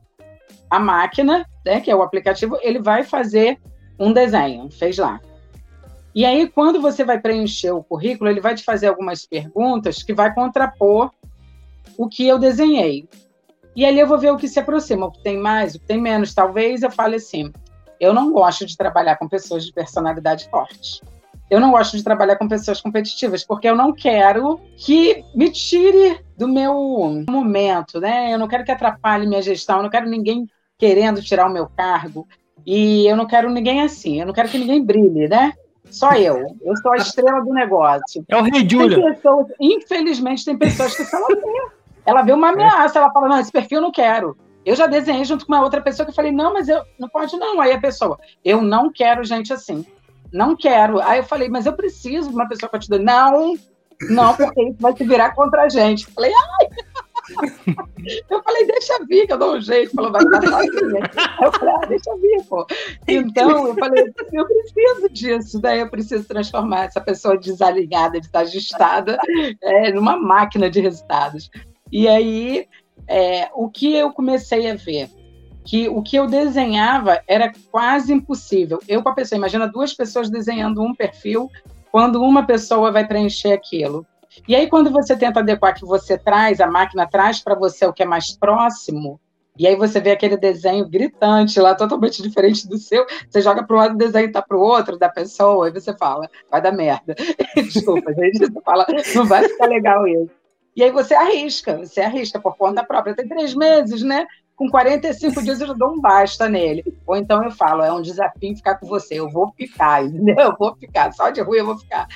C: a máquina, né, que é o aplicativo, ele vai fazer um desenho, fez lá. E aí, quando você vai preencher o currículo, ele vai te fazer algumas perguntas que vai contrapor o que eu desenhei. E ali eu vou ver o que se aproxima, o que tem mais, o que tem menos. Talvez eu fale assim: eu não gosto de trabalhar com pessoas de personalidade forte. Eu não gosto de trabalhar com pessoas competitivas, porque eu não quero que me tire do meu momento, né? Eu não quero que atrapalhe minha gestão, eu não quero ninguém querendo tirar o meu cargo. E eu não quero ninguém assim, eu não quero que ninguém brilhe, né? Só eu. Eu sou a estrela do negócio.
A: É o rei Júlia.
C: Infelizmente, tem pessoas que falam assim. Ela vê uma ameaça, ela fala: não, esse perfil eu não quero. Eu já desenhei junto com uma outra pessoa que eu falei: não, mas eu não pode não. Aí a pessoa: eu não quero gente assim. Não quero. Aí eu falei: mas eu preciso de uma pessoa para te dar. Não, não, porque isso vai se virar contra a gente. Eu falei: ai. <laughs> Eu falei, deixa vir, que eu dou um jeito. Falou, vai. Aí eu falei, ah, deixa vir, pô. Então, eu falei, eu preciso disso, daí eu preciso transformar essa pessoa desalinhada, desajustada, é, numa máquina de resultados. E aí, é, o que eu comecei a ver? Que o que eu desenhava era quase impossível. Eu com a pessoa, imagina duas pessoas desenhando um perfil, quando uma pessoa vai preencher aquilo. E aí, quando você tenta adequar que você traz, a máquina traz para você o que é mais próximo, e aí você vê aquele desenho gritante lá, totalmente diferente do seu, você joga para um lado, o desenho está para o outro da pessoa, e você fala, vai dar merda. <laughs> Desculpa, gente, você fala, não vai ficar legal isso. E aí você arrisca, você arrisca por conta própria. Tem três meses, né? Com 45 dias eu dou um basta nele. Ou então eu falo, é um desafio ficar com você, eu vou ficar, <laughs> entendeu? Eu vou ficar, só de ruim eu vou ficar.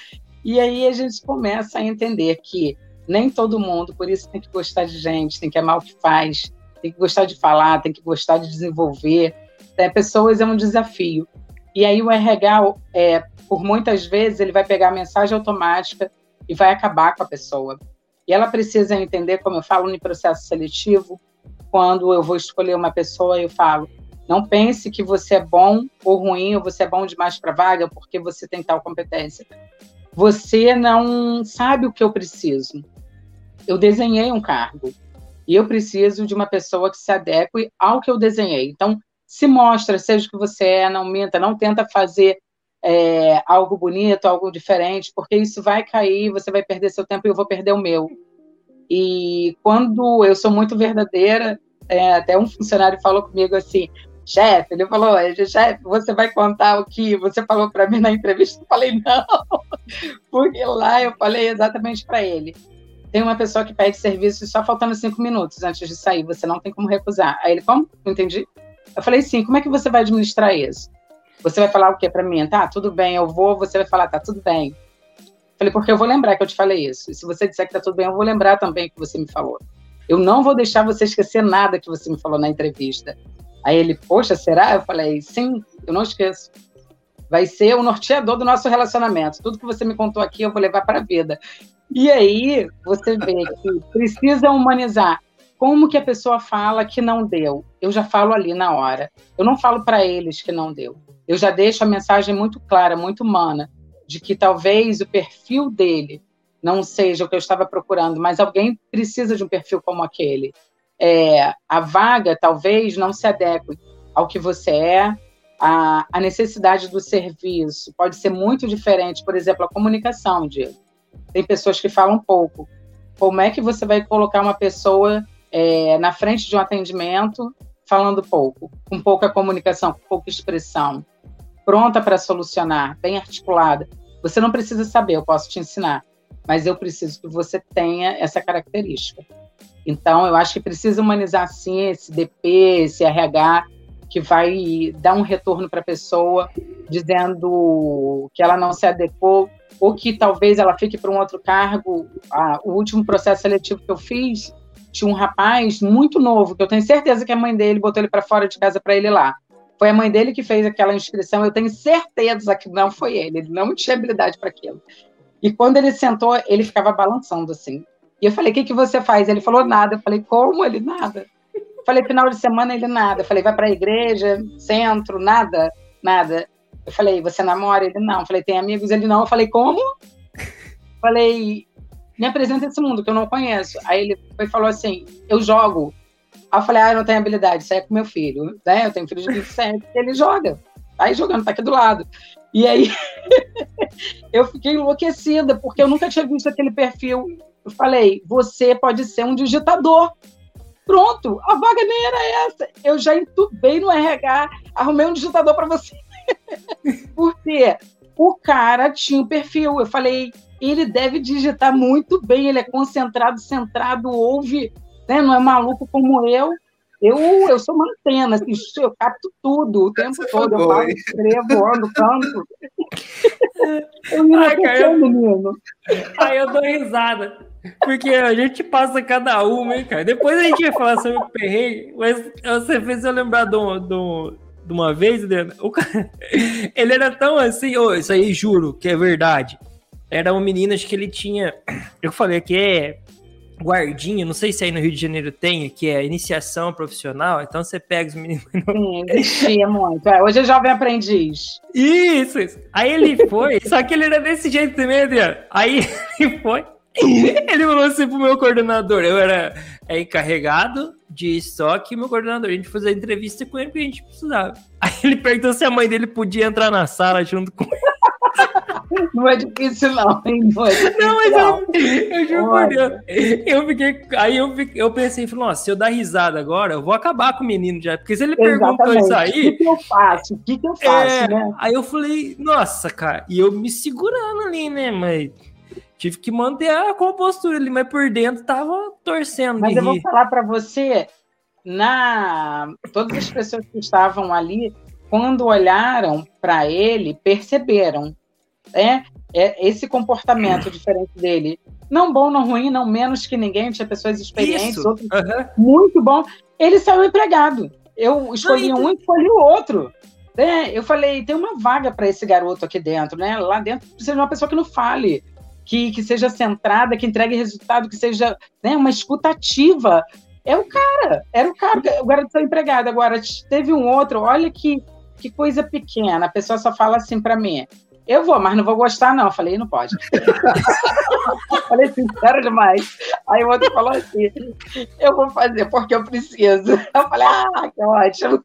C: E aí a gente começa a entender que nem todo mundo, por isso tem que gostar de gente, tem que amar o que faz, tem que gostar de falar, tem que gostar de desenvolver. É, pessoas é um desafio. E aí o RH, é, por muitas vezes, ele vai pegar a mensagem automática e vai acabar com a pessoa. E ela precisa entender, como eu falo no processo seletivo, quando eu vou escolher uma pessoa, eu falo, não pense que você é bom ou ruim, ou você é bom demais para vaga porque você tem tal competência você não sabe o que eu preciso. Eu desenhei um cargo e eu preciso de uma pessoa que se adeque ao que eu desenhei. Então, se mostra, seja o que você é, não minta, não tenta fazer é, algo bonito, algo diferente, porque isso vai cair, você vai perder seu tempo e eu vou perder o meu. E quando eu sou muito verdadeira, é, até um funcionário falou comigo assim: chefe, ele falou, chefe, você vai contar o que você falou para mim na entrevista? Eu falei, não, <laughs> porque lá eu falei exatamente para ele. Tem uma pessoa que pede serviço só faltando cinco minutos antes de sair, você não tem como recusar. Aí ele, como? Entendi. Eu falei, sim, como é que você vai administrar isso? Você vai falar o quê para mim? Tá, tudo bem, eu vou, você vai falar, tá, tudo bem. Falei, porque eu vou lembrar que eu te falei isso. E se você disser que tá tudo bem, eu vou lembrar também que você me falou. Eu não vou deixar você esquecer nada que você me falou na entrevista. Aí ele, poxa, será? Eu falei, sim, eu não esqueço. Vai ser o norteador do nosso relacionamento. Tudo que você me contou aqui eu vou levar para a vida. E aí você vê que precisa humanizar. Como que a pessoa fala que não deu? Eu já falo ali na hora. Eu não falo para eles que não deu. Eu já deixo a mensagem muito clara, muito humana, de que talvez o perfil dele não seja o que eu estava procurando, mas alguém precisa de um perfil como aquele é, a vaga talvez não se adeque ao que você é, a, a, necessidade do serviço pode ser muito diferente. Por exemplo, a comunicação, Diego. Tem pessoas que falam pouco. Como é que você vai colocar uma pessoa é, na frente de um atendimento falando pouco, com pouca comunicação, com pouca expressão, pronta para solucionar, bem articulada? Você não precisa saber, eu posso te ensinar, mas eu preciso que você tenha essa característica. Então, eu acho que precisa humanizar sim esse DP, esse RH, que vai dar um retorno para a pessoa, dizendo que ela não se adequou, ou que talvez ela fique para um outro cargo. Ah, o último processo seletivo que eu fiz, tinha um rapaz muito novo, que eu tenho certeza que a mãe dele botou ele para fora de casa para ele lá. Foi a mãe dele que fez aquela inscrição, eu tenho certeza que não foi ele, ele não tinha habilidade para aquilo. E quando ele sentou, ele ficava balançando assim. E eu falei: "O que que você faz?" Ele falou: "Nada". Eu falei: "Como ele nada?" Eu falei: "Final de semana ele nada". Eu falei: "Vai para a igreja, centro, nada, nada". Eu falei: "Você namora?" Ele não. Eu falei: "Tem amigos?" Ele não. Eu falei: "Como?" Eu falei: "Me apresenta esse mundo que eu não conheço". Aí ele foi, falou assim: "Eu jogo". Aí eu falei: "Ah, eu não tenho habilidade, isso aí é com meu filho, né? Eu tenho filho de 27, ele joga". Aí jogando, tá aqui do lado. E aí <laughs> eu fiquei enlouquecida, porque eu nunca tinha visto aquele perfil. Eu falei, você pode ser um digitador. Pronto, a vaga nem era essa. Eu já entubei no RH, arrumei um digitador para você. <laughs> porque o cara tinha um perfil. Eu falei, ele deve digitar muito bem, ele é concentrado, centrado, ouve, né? não é maluco como eu. Eu, eu sou uma antena, assim, eu capto tudo o tempo todo. Eu falo, escrevo, ando, canto. eu me Ai, cara, eu... menino.
A: Aí eu dou risada. Porque a gente passa cada uma, hein, cara. Depois a gente vai falar sobre o perreio, mas você fez eu lembrar do, do, de uma vez, o cara, <laughs> ele era tão assim, oh, isso aí juro que é verdade. Era um menino, acho que ele tinha. Eu falei que é guardinha, não sei se aí no Rio de Janeiro tem, que é iniciação profissional, então você pega os meninos.
C: Sim, existia muito. É, hoje é jovem aprendiz.
A: Isso, isso. Aí ele foi, só que ele era desse jeito também, Adriano. Aí <laughs> ele foi. Ele falou assim pro meu coordenador, eu era é, encarregado de estoque, e meu coordenador, a gente fazia entrevista com ele porque a gente precisava. Aí ele perguntou se a mãe dele podia entrar na sala junto com ele. <laughs>
C: Não é difícil, não, hein? Não, é difícil,
A: não mas não. eu, eu juro por Deus. Eu fiquei. Aí eu, eu pensei, falei, nossa, se eu dar risada agora, eu vou acabar com o menino já. Porque se ele Exatamente. perguntou isso aí. O
C: que, que eu faço? O que, que eu faço, é, né?
A: Aí eu falei, nossa, cara, e eu me segurando ali, né? Mas tive que manter a compostura ali, mas por dentro tava torcendo.
C: Mas eu rir. vou falar para você, na todas as pessoas que estavam ali, quando olharam para ele, perceberam né? É esse comportamento diferente dele. Não bom, não ruim, não menos que ninguém, tinha pessoas experientes, outros uhum. muito bom. Ele saiu empregado. Eu escolhi não, um e escolhi o outro. Né? Eu falei, tem uma vaga para esse garoto aqui dentro, né? Lá dentro precisa de uma pessoa que não fale, que, que seja centrada, que entregue resultado, que seja né, uma escutativa. É o cara, era o cara, o garoto saiu empregado. Agora, teve um outro, olha que, que coisa pequena, a pessoa só fala assim para mim, eu vou, mas não vou gostar, não. Eu falei, não pode. <laughs> falei, sincero demais. Aí o outro falou assim: eu vou fazer porque eu preciso. Eu falei, ah, que ótimo.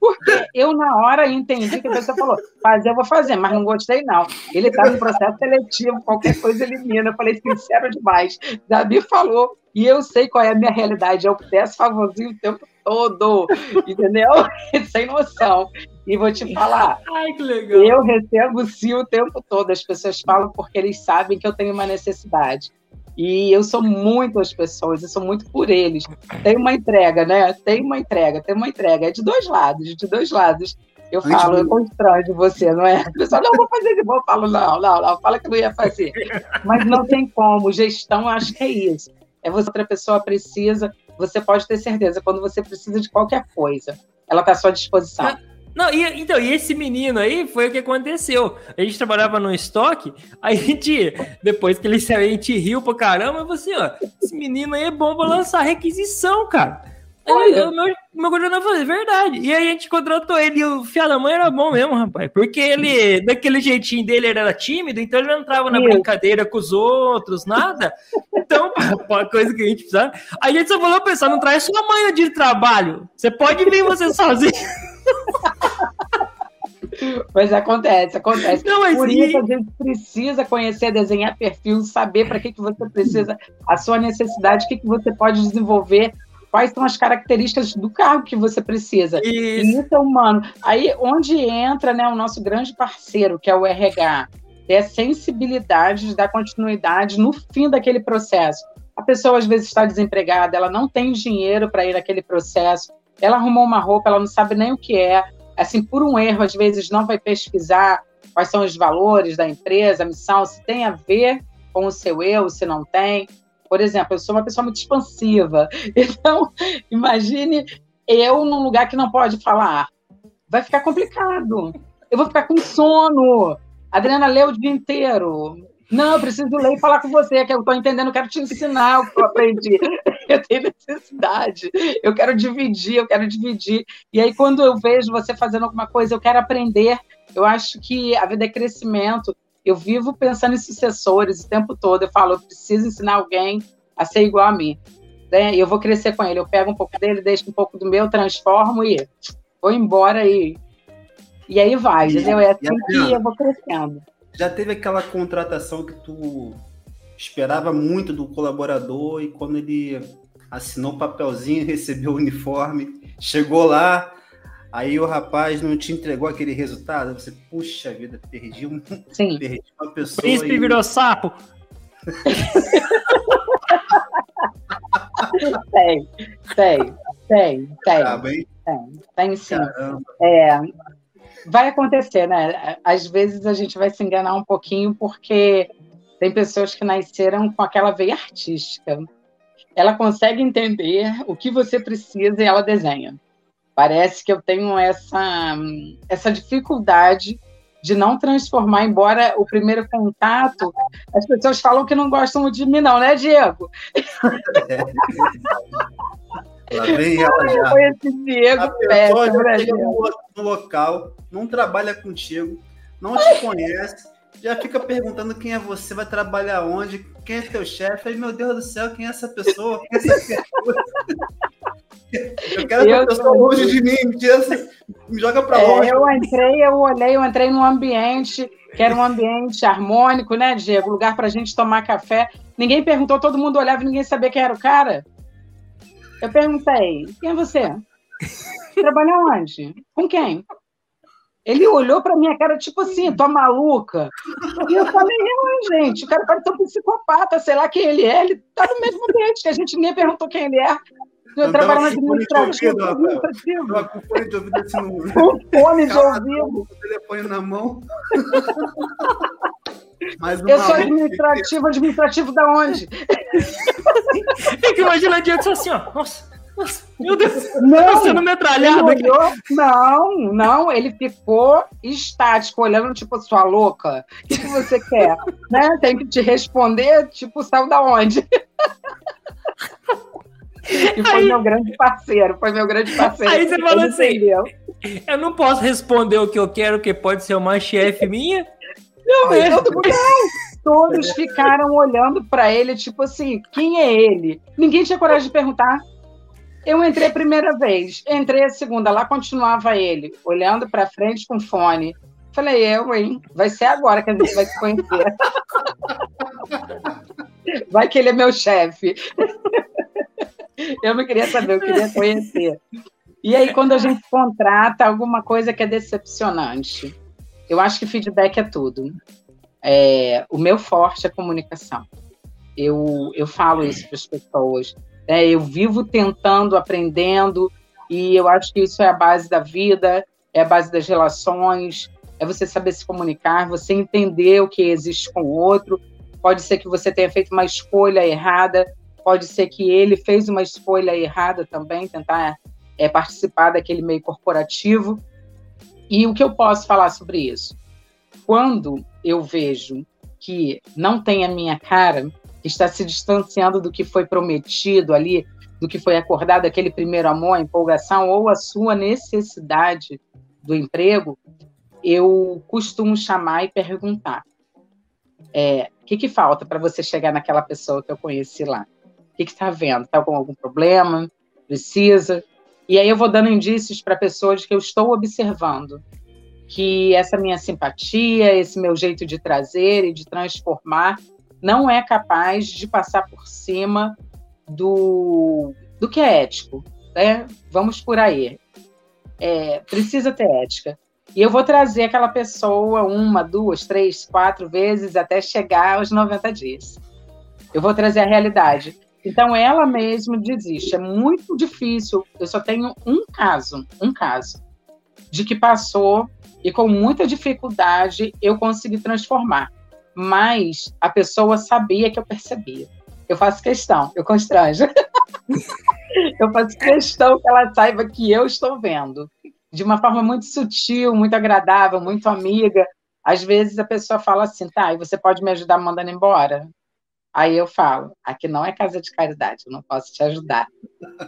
C: porque eu, na hora, entendi que a pessoa falou: fazer, eu vou fazer, mas não gostei, não. Ele está no processo seletivo, qualquer coisa elimina. Eu falei, sincero demais. Davi falou, e eu sei qual é a minha realidade. Eu peço favorzinho o tempo todo, entendeu? <laughs> Sem noção. E vou te falar. <laughs>
A: Ai, que legal.
C: Eu recebo sim o tempo todo. As pessoas falam porque eles sabem que eu tenho uma necessidade. E eu sou muito as pessoas, eu sou muito por eles. Tem uma entrega, né? Tem uma entrega, tem uma entrega. É de dois lados, de dois lados. Eu falo, eu constranjo você, não é? A pessoa, não, vou fazer de bom. Eu falo, não, não, não, fala que não ia fazer. Mas não tem como. Gestão, eu acho que é isso. É você, outra pessoa precisa, você pode ter certeza, quando você precisa de qualquer coisa, ela está à sua disposição.
A: Não, e, então, e esse menino aí foi o que aconteceu. A gente trabalhava no estoque, a gente, depois que ele saiu, a gente riu pra caramba, e assim, ó, esse menino aí é bom pra lançar requisição, cara. Olha. O meu, meu coordenador falou, é verdade. E aí a gente contratou ele e o Fia da Mãe era bom mesmo, rapaz. Porque ele, daquele jeitinho dele, ele era tímido, então ele não entrava na brincadeira com os outros, nada. Então, <laughs> uma coisa que a gente precisava. A gente só falou pensar, não traz sua mãe de trabalho. Você pode vir você <laughs> sozinho.
C: Mas acontece, acontece. Não, mas Por e... isso a gente precisa conhecer, desenhar perfil, saber para que, que você precisa, a sua necessidade, o que, que você pode desenvolver, quais são as características do cargo que você precisa. Isso. E isso é humano. Aí, onde entra né, o nosso grande parceiro, que é o RH, é a sensibilidade de dar continuidade no fim daquele processo. A pessoa, às vezes, está desempregada, ela não tem dinheiro para ir naquele processo, ela arrumou uma roupa, ela não sabe nem o que é, assim, por um erro, às vezes não vai pesquisar quais são os valores da empresa, a missão, se tem a ver com o seu eu, se não tem. Por exemplo, eu sou uma pessoa muito expansiva. <laughs> Então, imagine eu num lugar que não pode falar. Vai ficar complicado. Eu vou ficar com sono. A Adriana lê o dia inteiro. Não, eu preciso ler e falar com você, que eu estou entendendo, eu quero te ensinar o que eu aprendi. <laughs> Eu tenho necessidade, eu quero dividir, eu quero dividir. E aí, quando eu vejo você fazendo alguma coisa, eu quero aprender. Eu acho que a vida é crescimento. Eu vivo pensando em sucessores o tempo todo. Eu falo, eu preciso ensinar alguém a ser igual a mim. Né? E eu vou crescer com ele. Eu pego um pouco dele, deixo um pouco do meu, transformo e vou embora e, e aí vai, entendeu? É assim que eu vou crescendo.
B: Já teve aquela contratação que tu esperava muito do colaborador e quando ele assinou o papelzinho, recebeu o uniforme, chegou lá, aí o rapaz não te entregou aquele resultado, você, puxa vida, perdi, um,
C: Sim. <laughs>
B: perdi uma pessoa. O
A: príncipe e... virou sapo. <laughs>
C: tem, tem, tem, tem.
B: Tá bem?
C: Tem, tem sim. É, vai acontecer, né? Às vezes a gente vai se enganar um pouquinho porque tem pessoas que nasceram com aquela veia artística. Ela consegue entender o que você precisa e ela desenha. Parece que eu tenho essa, essa dificuldade de não transformar, embora o primeiro contato, as pessoas falam que não gostam de mim, não, né, Diego?
B: É. Lá vem ela já.
C: Foi esse Diego
B: a pessoa já chega no local, não trabalha contigo, não te conhece, já fica perguntando quem é você, vai trabalhar onde, quem é teu chefe. Aí, meu Deus do céu, quem é essa pessoa? Quem é essa criatura? Eu quero essa pessoa longe de mim, me, tira, me joga para longe.
C: É, eu entrei, eu olhei, eu entrei num ambiente que era um ambiente harmônico, né, Diego? Lugar para a gente tomar café. Ninguém perguntou, todo mundo olhava e ninguém sabia quem era o cara. Eu perguntei, quem é você? Trabalha onde? Com quem? Ele olhou para minha cara, tipo assim, tô maluca. E eu falei, não, gente, o cara ser um psicopata, sei lá quem ele é. Ele tá no mesmo ambiente, que a gente nem perguntou quem ele é. Eu trabalho na administrativa.
B: Administrativo. Com fone de ouvido assim no...
C: Com <laughs> fone de ouvido.
B: Com o telefone na mão. <laughs>
C: eu sou administrativo, administrativo da onde?
A: É que imagina a Diego assim, ó. Nossa, nossa, meu Deus, não, tá sendo metralhado
C: aqui. Não, não, ele ficou estático, olhando, tipo, sua louca. O que, que você quer? né? Tem que te responder, tipo, saiu da onde? <laughs> E foi aí, meu grande parceiro, foi meu grande parceiro.
A: Aí você falou assim: entendeu. eu não posso responder o que eu quero, que pode ser uma chefe minha.
C: Não, é. todo mundo, Todos ficaram olhando para ele, tipo assim, quem é ele? Ninguém tinha coragem de perguntar. Eu entrei a primeira vez, entrei a segunda, lá continuava ele, olhando para frente com fone. Falei, eu, hein? Vai ser agora que a gente vai se conhecer. <laughs> Vai que ele é meu chefe. <laughs> Eu não queria saber, eu queria conhecer. E aí, quando a gente contrata alguma coisa que é decepcionante, eu acho que feedback é tudo. É, o meu forte é comunicação. Eu, eu falo isso para as pessoas. Né? Eu vivo tentando, aprendendo, e eu acho que isso é a base da vida, é a base das relações, é você saber se comunicar, você entender o que existe com o outro. Pode ser que você tenha feito uma escolha errada, pode ser que ele fez uma escolha errada também, tentar é, participar daquele meio corporativo. E o que eu posso falar sobre isso? Quando eu vejo que não tem a minha cara, está se distanciando do que foi prometido ali, do que foi acordado, aquele primeiro amor, a empolgação, ou a sua necessidade do emprego, eu costumo chamar e perguntar: é, o que, que falta para você chegar naquela pessoa que eu conheci lá? O que está vendo? Está com algum problema? Precisa? E aí eu vou dando indícios para pessoas que eu estou observando que essa minha simpatia, esse meu jeito de trazer e de transformar não é capaz de passar por cima do, do que é ético. Né? Vamos por aí. É, precisa ter ética. E eu vou trazer aquela pessoa uma, duas, três, quatro vezes até chegar aos 90 dias. Eu vou trazer a realidade. Então ela mesma desiste. É muito difícil. Eu só tenho um caso, um caso, de que passou e com muita dificuldade eu consegui transformar mas a pessoa sabia que eu percebia. Eu faço questão, eu constranjo. <laughs> eu faço questão que ela saiba que eu estou vendo. De uma forma muito sutil, muito agradável, muito amiga. Às vezes a pessoa fala assim, tá, e você pode me ajudar mandando embora? Aí eu falo, aqui não é casa de caridade, eu não posso te ajudar.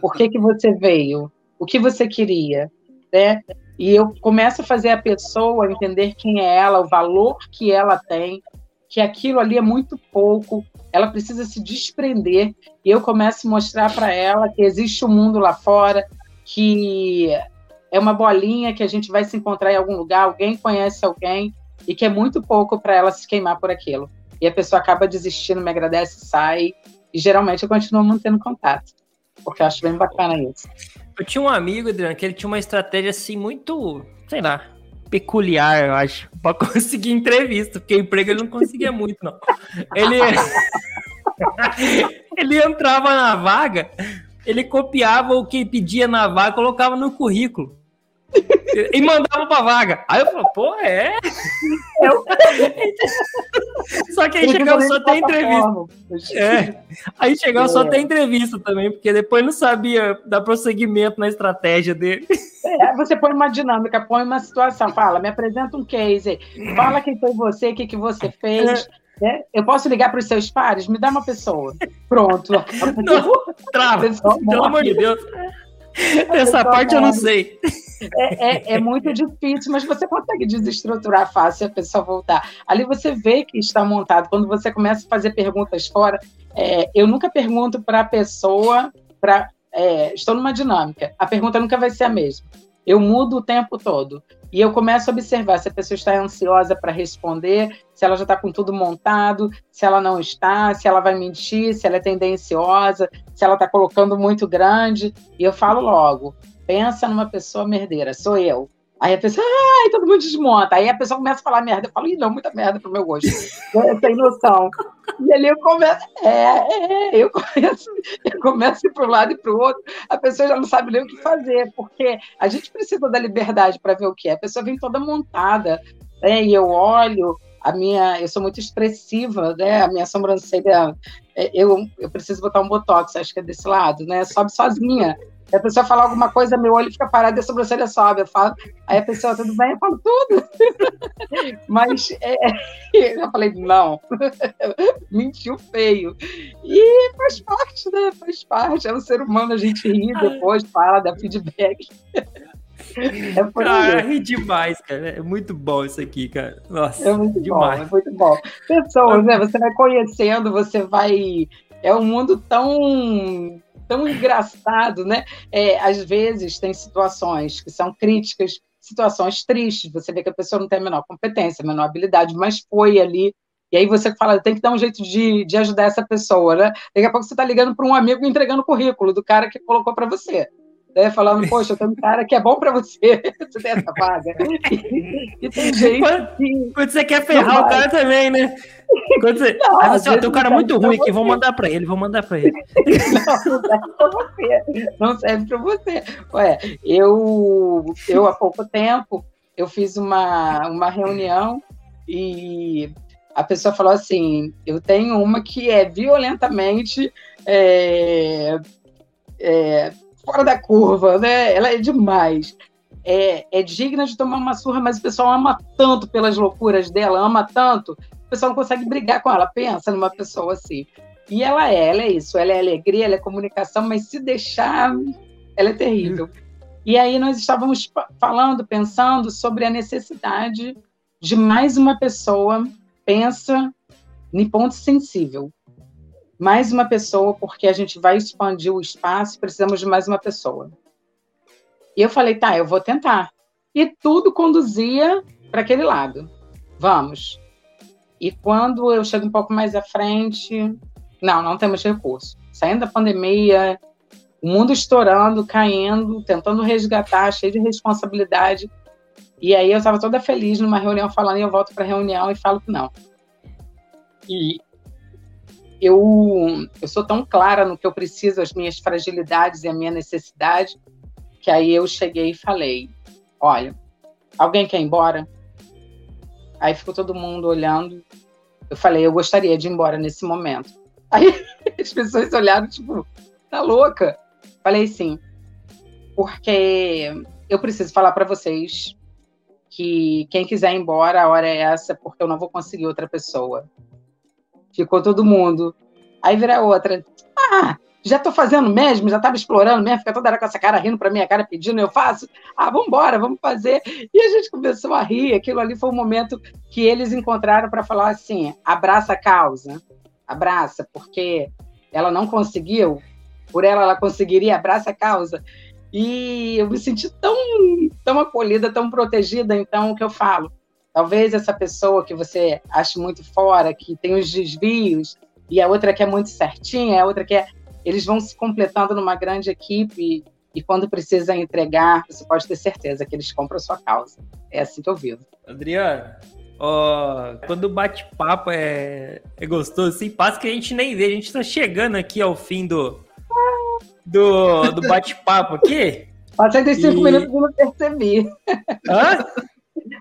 C: Por que, que você veio? O que você queria? Né? E eu começo a fazer a pessoa entender quem é ela, o valor que ela tem, que aquilo ali é muito pouco, ela precisa se desprender. E eu começo a mostrar para ela que existe um mundo lá fora, que é uma bolinha que a gente vai se encontrar em algum lugar, alguém conhece alguém, e que é muito pouco para ela se queimar por aquilo e a pessoa acaba desistindo, me agradece, sai, e geralmente eu continuo mantendo contato, porque eu acho bem bacana isso.
A: Eu tinha um amigo, Adriano, que ele tinha uma estratégia assim muito, sei lá, peculiar, eu acho, para <laughs> conseguir entrevista, porque emprego ele não conseguia muito, não. Ele <laughs> ele entrava na vaga, ele copiava o que pedia na vaga, colocava no currículo e mandava pra vaga. Aí eu falei, pô, é? Eu... só que aí chegava só tem entrevista. É. Aí chegava é. só tem entrevista também, porque depois não sabia dar prosseguimento na estratégia dele.
C: É, você põe uma dinâmica, põe uma situação, fala, me apresenta um case, fala quem foi você, o que, que você fez. É. É, eu posso ligar para os seus pares? Me dá uma pessoa. Pronto.
A: Não, trava. Pelo amor de Deus. Essa parte eu não sei.
C: É, é, é, muito difícil, mas você consegue desestruturar fácil a pessoa voltar. Ali você vê que está montado. Quando você começa a fazer perguntas fora, é, eu nunca pergunto para a pessoa, para é, estou numa dinâmica. A pergunta nunca vai ser a mesma. Eu mudo o tempo todo. E eu começo a observar se a pessoa está ansiosa para responder, se ela já está com tudo montado, se ela não está, se ela vai mentir, se ela é tendenciosa, se ela está colocando muito grande. E eu falo logo: pensa numa pessoa merdeira, sou eu. Aí a pessoa, ai, todo mundo desmonta. Aí a pessoa começa a falar merda. Eu falo, ih, não, muita merda pro meu gosto. <laughs> Sem noção. E ali eu começo, é, é, eu começo, eu começo para um lado e para o outro. A pessoa já não sabe nem o que fazer, porque a gente precisa da liberdade para ver o que é. A pessoa vem toda montada, né? E eu olho, a minha, eu sou muito expressiva, né? A minha sobrancelha, é, eu, eu preciso botar um botox, acho que é desse lado, né? Sobe sozinha a pessoa fala alguma coisa, meu olho fica parado e a sobrancelha sobe. Eu falo, aí a pessoa, tudo bem? Eu falo tudo. <laughs> Mas é, <laughs> eu falei, não, <laughs> mentiu feio. E faz parte, né? Faz parte. É um ser humano, a gente ri depois, fala, dá feedback.
A: É <laughs> cara, ri demais, cara. É muito bom isso aqui, cara. Nossa,
C: é muito demais. bom, é muito bom. Pessoas, né? Você vai conhecendo, você vai. É um mundo tão tão engraçado, né? É, às vezes tem situações que são críticas, situações tristes, você vê que a pessoa não tem a menor competência, a menor habilidade, mas foi ali. E aí você fala, tem que dar um jeito de, de ajudar essa pessoa, né? Daqui a pouco você está ligando para um amigo entregando o currículo do cara que colocou para você né, falando, poxa, tenho um cara que é bom para você, <laughs> você tem essa vaga. E,
A: e tem gente quando, que... Quando você quer ferrar o cara também, né? Quando você... Não, Aí você, ó, tem um cara muito ruim aqui, vou mandar para ele, vou mandar para ele. <laughs>
C: Não, não serve para você, não serve para você. Ué, eu, eu há pouco tempo, eu fiz uma, uma reunião e a pessoa falou assim, eu tenho uma que é violentamente... É, é, fora da curva, né? Ela é demais. É, é digna de tomar uma surra, mas o pessoal ama tanto pelas loucuras dela, ama tanto, o pessoal não consegue brigar com ela. Pensa numa pessoa assim. E ela é, ela é isso, ela é alegria, ela é comunicação, mas se deixar, ela é terrível. E aí nós estávamos falando, pensando sobre a necessidade de mais uma pessoa pensa em ponto sensível mais uma pessoa, porque a gente vai expandir o espaço, precisamos de mais uma pessoa. E eu falei, tá, eu vou tentar. E tudo conduzia para aquele lado. Vamos. E quando eu chego um pouco mais à frente, não, não temos recurso. Saindo da pandemia, o mundo estourando, caindo, tentando resgatar, cheio de responsabilidade. E aí eu estava toda feliz numa reunião falando, e eu volto para a reunião e falo que não. E eu, eu sou tão clara no que eu preciso, as minhas fragilidades e a minha necessidade, que aí eu cheguei e falei: olha, alguém quer ir embora? Aí ficou todo mundo olhando. Eu falei: eu gostaria de ir embora nesse momento. <laughs> Aí As pessoas olharam, tipo, tá louca? Falei sim, porque eu preciso falar para vocês que quem quiser ir embora, a hora é essa, porque eu não vou conseguir outra pessoa. Ficou todo mundo. Aí vira outra. Ah, já estou fazendo mesmo, já estava explorando mesmo, fica toda hora com essa cara rindo para minha cara, pedindo, eu faço. Ah, vamos embora, vamos fazer. E a gente começou a rir. Aquilo ali foi o momento que eles encontraram para falar assim: abraça a causa, abraça, porque ela não conseguiu, por ela ela conseguiria, abraça a causa. E eu me senti tão, tão acolhida, tão protegida. Então, o que eu falo? Talvez essa pessoa que você acha muito fora, que tem os desvios, e a outra que é muito certinha, a outra que é. Eles vão se completando numa grande equipe e quando precisa entregar, você pode ter certeza que eles compram a sua causa. É assim que eu vivo.
A: Adriano, ó, quando o bate-papo é, é gostoso, assim, passa que a gente nem vê. A gente está chegando aqui ao fim do, do, do bate-papo aqui.
C: Passei dos cinco e... minutos e não percebi.
A: Hã?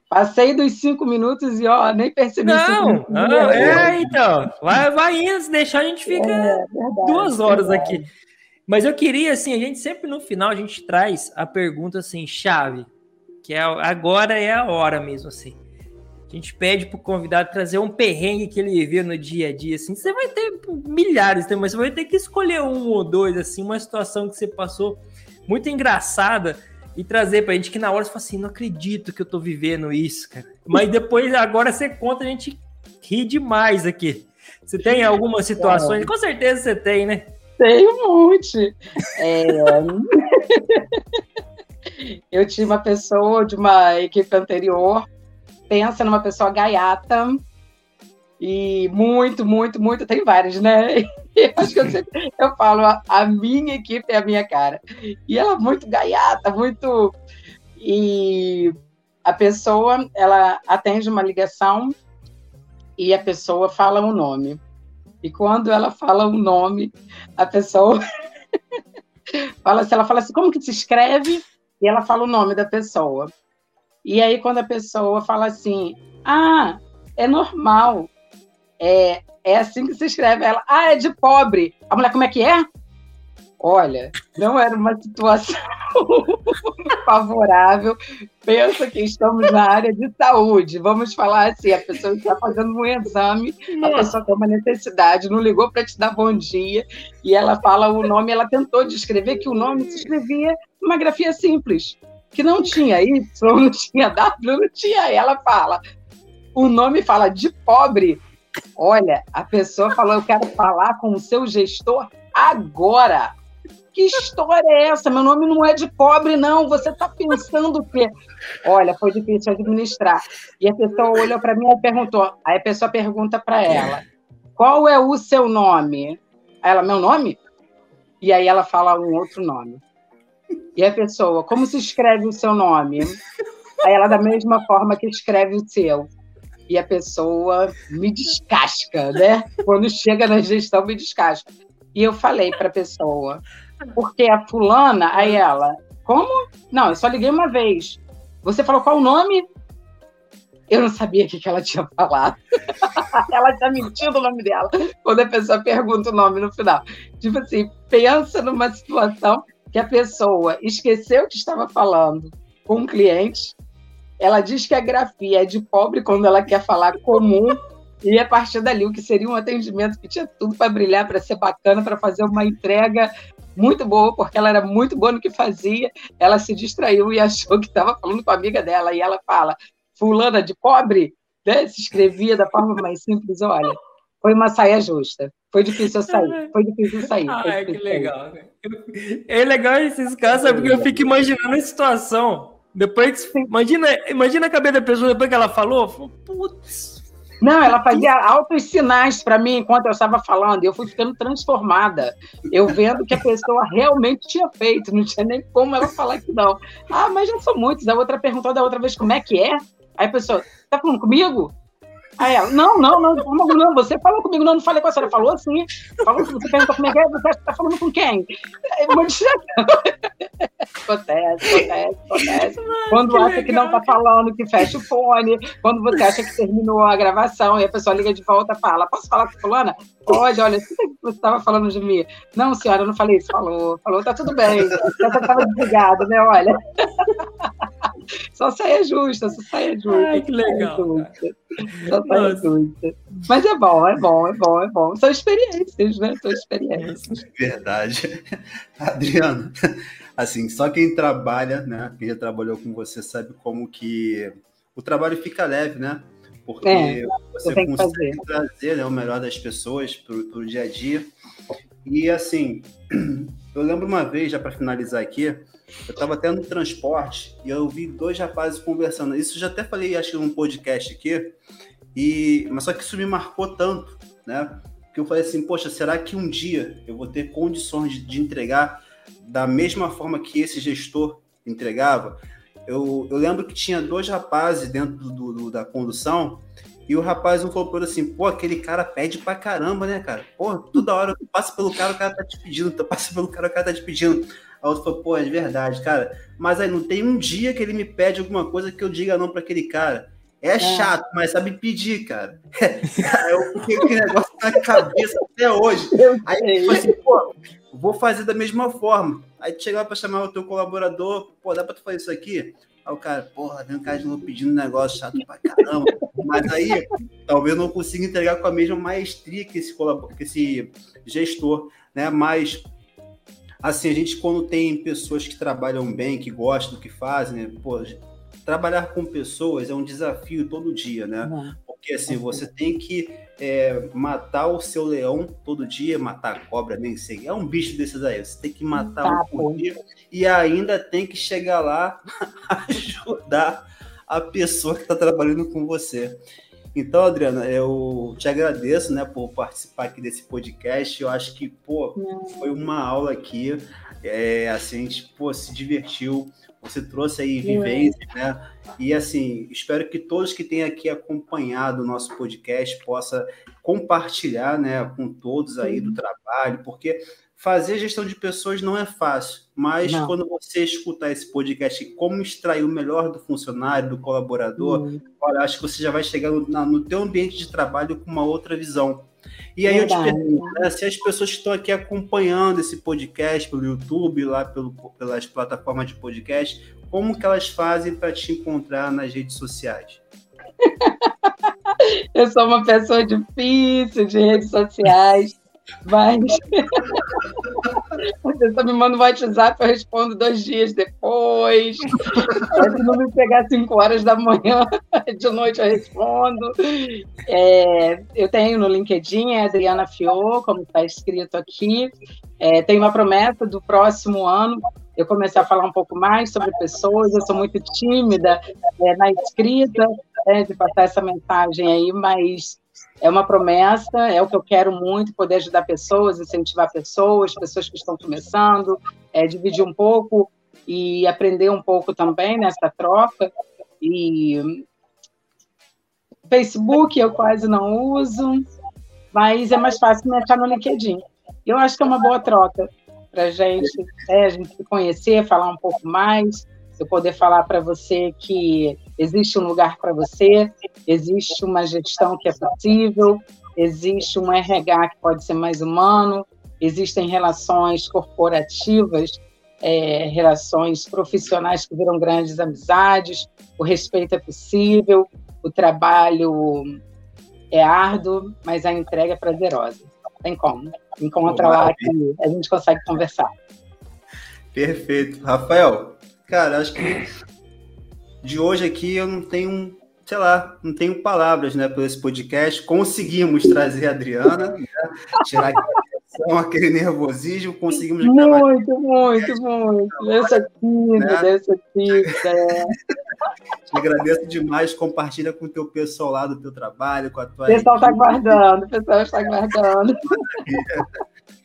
C: Passei dos cinco minutos e ó, nem percebi.
A: Não, não é, então. Vai, vai indo, se deixar a gente fica é, verdade, duas horas verdade. aqui. Mas eu queria, assim, a gente sempre no final a gente traz a pergunta assim, chave, que é agora é a hora mesmo, assim. A gente pede pro convidado trazer um perrengue que ele viveu no dia a dia, assim. Você vai ter milhares, mas você vai ter que escolher um ou dois, assim, uma situação que você passou muito engraçada e trazer pra gente que na hora você fala assim, não acredito que eu tô vivendo isso, cara. Mas depois, agora você conta, a gente ri demais aqui. Você tem algumas situações? Com certeza você tem, né?
C: Tem um monte. É... <laughs> eu tinha uma pessoa de uma equipe anterior pensa numa pessoa gaiata e muito, muito, muito, tem vários, né? <laughs> Eu acho que eu, sempre, eu falo, a, a, minha equipe é a minha cara. E ela é muito gaiata, muito. E a pessoa, ela atende uma ligação e a pessoa fala um nome. E quando ela fala um nome, a pessoa <laughs> fala assim, ela fala assim, como que se escreve? E ela fala o nome da pessoa. E aí, quando a pessoa fala assim, ah, é normal, é, é assim que se escreve. Ela, ah, é de pobre. A mulher, como é que é? Olha, não era uma situação <laughs> favorável. Pensa que estamos na área de saúde. Vamos falar assim: a pessoa está fazendo um exame, a pessoa tem uma necessidade, não ligou para te dar bom dia, e ela fala o nome, ela tentou descrever que o nome se escrevia numa grafia simples que não tinha Y, <laughs> não tinha W, não tinha. Ela fala, o nome fala de pobre. Olha, a pessoa falou: eu quero falar com o seu gestor agora. Que história é essa? Meu nome não é de pobre, não. Você está pensando o quê? Olha, foi difícil administrar. E a pessoa olhou para mim e perguntou. Aí a pessoa pergunta para ela: qual é o seu nome? Aí ela, meu nome? E aí ela fala um outro nome. E a pessoa, como se escreve o seu nome? Aí ela, da mesma forma que escreve o seu. E a pessoa me descasca, né? Quando chega na gestão, me descasca. E eu falei para a pessoa, porque a fulana, aí ela, como? Não, eu só liguei uma vez. Você falou qual o nome? Eu não sabia o que, que ela tinha falado. <laughs> ela tinha mentido o nome dela quando a pessoa pergunta o nome no final. Tipo assim, pensa numa situação que a pessoa esqueceu que estava falando com um cliente, ela diz que a grafia é de pobre quando ela quer falar comum, e a partir dali, o que seria um atendimento que tinha tudo para brilhar, para ser bacana, para fazer uma entrega muito boa, porque ela era muito boa no que fazia, ela se distraiu e achou que estava falando com a amiga dela, e ela fala, fulana de pobre, né? se escrevia da forma mais simples, olha, foi uma saia justa. Foi difícil eu sair. Foi difícil sair.
A: Ah, que legal. É legal esses casos, porque eu fico imaginando a situação. Depois, imagina, imagina a cabeça da pessoa depois que ela falou. Putz.
C: Não, ela fazia altos sinais para mim enquanto eu estava falando, eu fui ficando transformada. Eu vendo que a pessoa realmente tinha feito, não tinha nem como ela falar que não. Ah, mas já são muitos. A outra perguntou da outra vez como é que é. Aí a pessoa, tá falando comigo? Aí ela, não, não, não, não, não, você falou comigo, não, não falei com a senhora, falou assim, falou, você perguntou como é que é, você está falando com quem? É, Acontece, acontece, acontece. Quando que acha legal, que não está falando, que fecha o fone. Quando você acha que terminou a gravação e a pessoa liga de volta e fala: Posso falar com fulana? Pode, olha, você estava falando de mim. Não, senhora, eu não falei isso. Falou, falou, tá tudo bem. Já estava desligado, né? Olha. <laughs> Só saia justa, só saia justa.
A: Ai, que legal.
C: Só saia justa. Mas é bom, é bom, é bom, é bom. São experiências, né? São experiências.
B: Verdade. <laughs> Adriano, assim, só quem trabalha, né? Quem já trabalhou com você sabe como que o trabalho fica leve, né? Porque é, você consegue trazer né, o melhor das pessoas para o dia a dia. E assim, <clears throat> eu lembro uma vez, já para finalizar aqui, eu estava até no transporte e eu vi dois rapazes conversando. Isso já até falei, acho que num podcast aqui, e mas só que isso me marcou tanto, né? Que eu falei assim, poxa, será que um dia eu vou ter condições de, de entregar da mesma forma que esse gestor entregava? Eu, eu lembro que tinha dois rapazes dentro do, do da condução e o rapaz um falou assim, pô, aquele cara pede pra caramba, né, cara? Pô, toda hora passa pelo cara, o cara tá te pedindo, passa pelo cara, o cara tá te pedindo. Aí outro falou, pô, é verdade, cara. Mas aí não tem um dia que ele me pede alguma coisa que eu diga não para aquele cara. É, é, chato, mas sabe pedir, cara. <laughs> eu fiquei com aquele negócio na cabeça até hoje. Aí eu falei assim, pô, vou fazer da mesma forma. Aí tu chega lá pra chamar o teu colaborador, pô, dá pra tu fazer isso aqui? Aí o cara, porra, vem um cara de novo pedindo um negócio chato pra caramba. Mas aí, talvez eu não consiga entregar com a mesma maestria que esse, que esse gestor, né? Mas, assim, a gente quando tem pessoas que trabalham bem, que gostam do que fazem, né? Pô, trabalhar com pessoas é um desafio todo dia, né? Uhum. Porque, assim, você tem que é, matar o seu leão todo dia, matar a cobra, nem sei. É um bicho desses aí. Você tem que matar tá, um por dia e ainda tem que chegar lá <laughs> ajudar a pessoa que está trabalhando com você. Então, Adriana, eu te agradeço, né, por participar aqui desse podcast. Eu acho que, pô, foi uma aula aqui. É, assim, a gente, pô, se divertiu. Você trouxe aí vivência, né? E assim, espero que todos que têm aqui acompanhado o nosso podcast possa compartilhar, né, com todos aí do trabalho, porque fazer gestão de pessoas não é fácil, mas não. quando você escutar esse podcast, como extrair o melhor do funcionário, do colaborador, uhum. olha, acho que você já vai chegar no, no teu ambiente de trabalho com uma outra visão. E aí Verdade. eu te pergunto, né, se as pessoas que estão aqui acompanhando esse podcast pelo YouTube, lá pelo, pelas plataformas de podcast, como que elas fazem para te encontrar nas redes sociais? <laughs>
C: eu sou uma pessoa difícil de redes sociais. Mas <laughs> você só me manda um WhatsApp, eu respondo dois dias depois. Se não me pegar cinco horas da manhã, <laughs> de noite eu respondo. É, eu tenho no LinkedIn, é Adriana Fiô, como está escrito aqui. É, tem uma promessa do próximo ano eu comecei a falar um pouco mais sobre pessoas. Eu sou muito tímida é, na escrita, é, de passar essa mensagem aí, mas é uma promessa, é o que eu quero muito, poder ajudar pessoas, incentivar pessoas, pessoas que estão começando, é, dividir um pouco e aprender um pouco também nessa troca. E Facebook eu quase não uso, mas é mais fácil me achar no LinkedIn. Eu acho que é uma boa troca para gente, é, a gente se conhecer, falar um pouco mais eu poder falar para você que existe um lugar para você, existe uma gestão que é possível, existe um RH que pode ser mais humano, existem relações corporativas, é, relações profissionais que viram grandes amizades, o respeito é possível, o trabalho é árduo, mas a entrega é prazerosa. Tem como. Encontra lá que a gente consegue conversar.
B: Perfeito. Rafael, Cara, acho que de hoje aqui eu não tenho, sei lá, não tenho palavras, né, por esse podcast. Conseguimos trazer a Adriana, né, tirar aquela aquele nervosismo, conseguimos
C: Muito, muito, muito. Essa tímida, né? essa tímida.
B: Te agradeço demais. Compartilha com o teu pessoal lá do teu trabalho, com a tua.
C: O pessoal está guardando, o pessoal está guardando.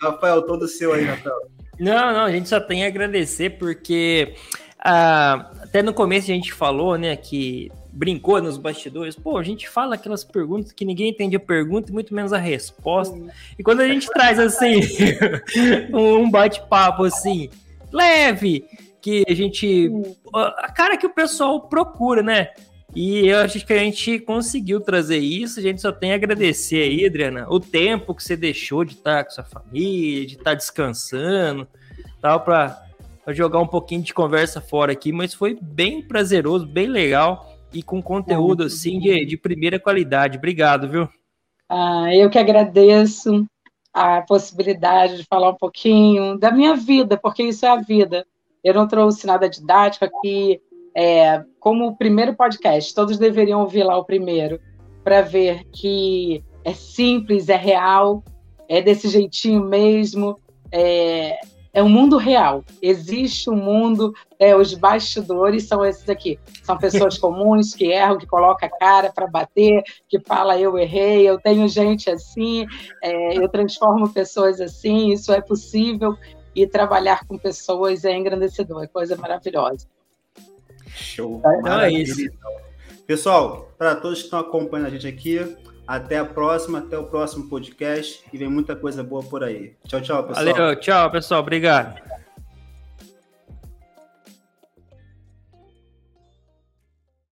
B: Rafael, todo seu aí, Rafael.
A: Não, não, a gente só tem a agradecer porque ah, até no começo a gente falou, né, que brincou nos bastidores, pô, a gente fala aquelas perguntas que ninguém entende a pergunta e muito menos a resposta. E quando a gente traz assim <laughs> um bate-papo assim, leve, que a gente. A cara que o pessoal procura, né? E eu acho que a gente conseguiu trazer isso. A gente só tem a agradecer aí, Adriana, o tempo que você deixou de estar com sua família, de estar descansando, tal, para jogar um pouquinho de conversa fora aqui. Mas foi bem prazeroso, bem legal e com conteúdo assim de, de primeira qualidade. Obrigado, viu?
C: Ah, eu que agradeço a possibilidade de falar um pouquinho da minha vida, porque isso é a vida. Eu não trouxe nada didático aqui, é, como o primeiro podcast, todos deveriam ouvir lá o primeiro, para ver que é simples, é real, é desse jeitinho mesmo, é, é um mundo real. Existe um mundo, é, os bastidores são esses aqui. São pessoas <laughs> comuns que erram, que colocam a cara para bater, que fala eu errei, eu tenho gente assim, é, eu transformo pessoas assim, isso é possível. E trabalhar com pessoas é engrandecedor, é coisa maravilhosa.
B: Show. Então é isso. Pessoal, para todos que estão acompanhando a gente aqui, até a próxima, até o próximo podcast e vem muita coisa boa por aí. Tchau, tchau, pessoal.
A: Valeu, tchau, pessoal. Obrigado.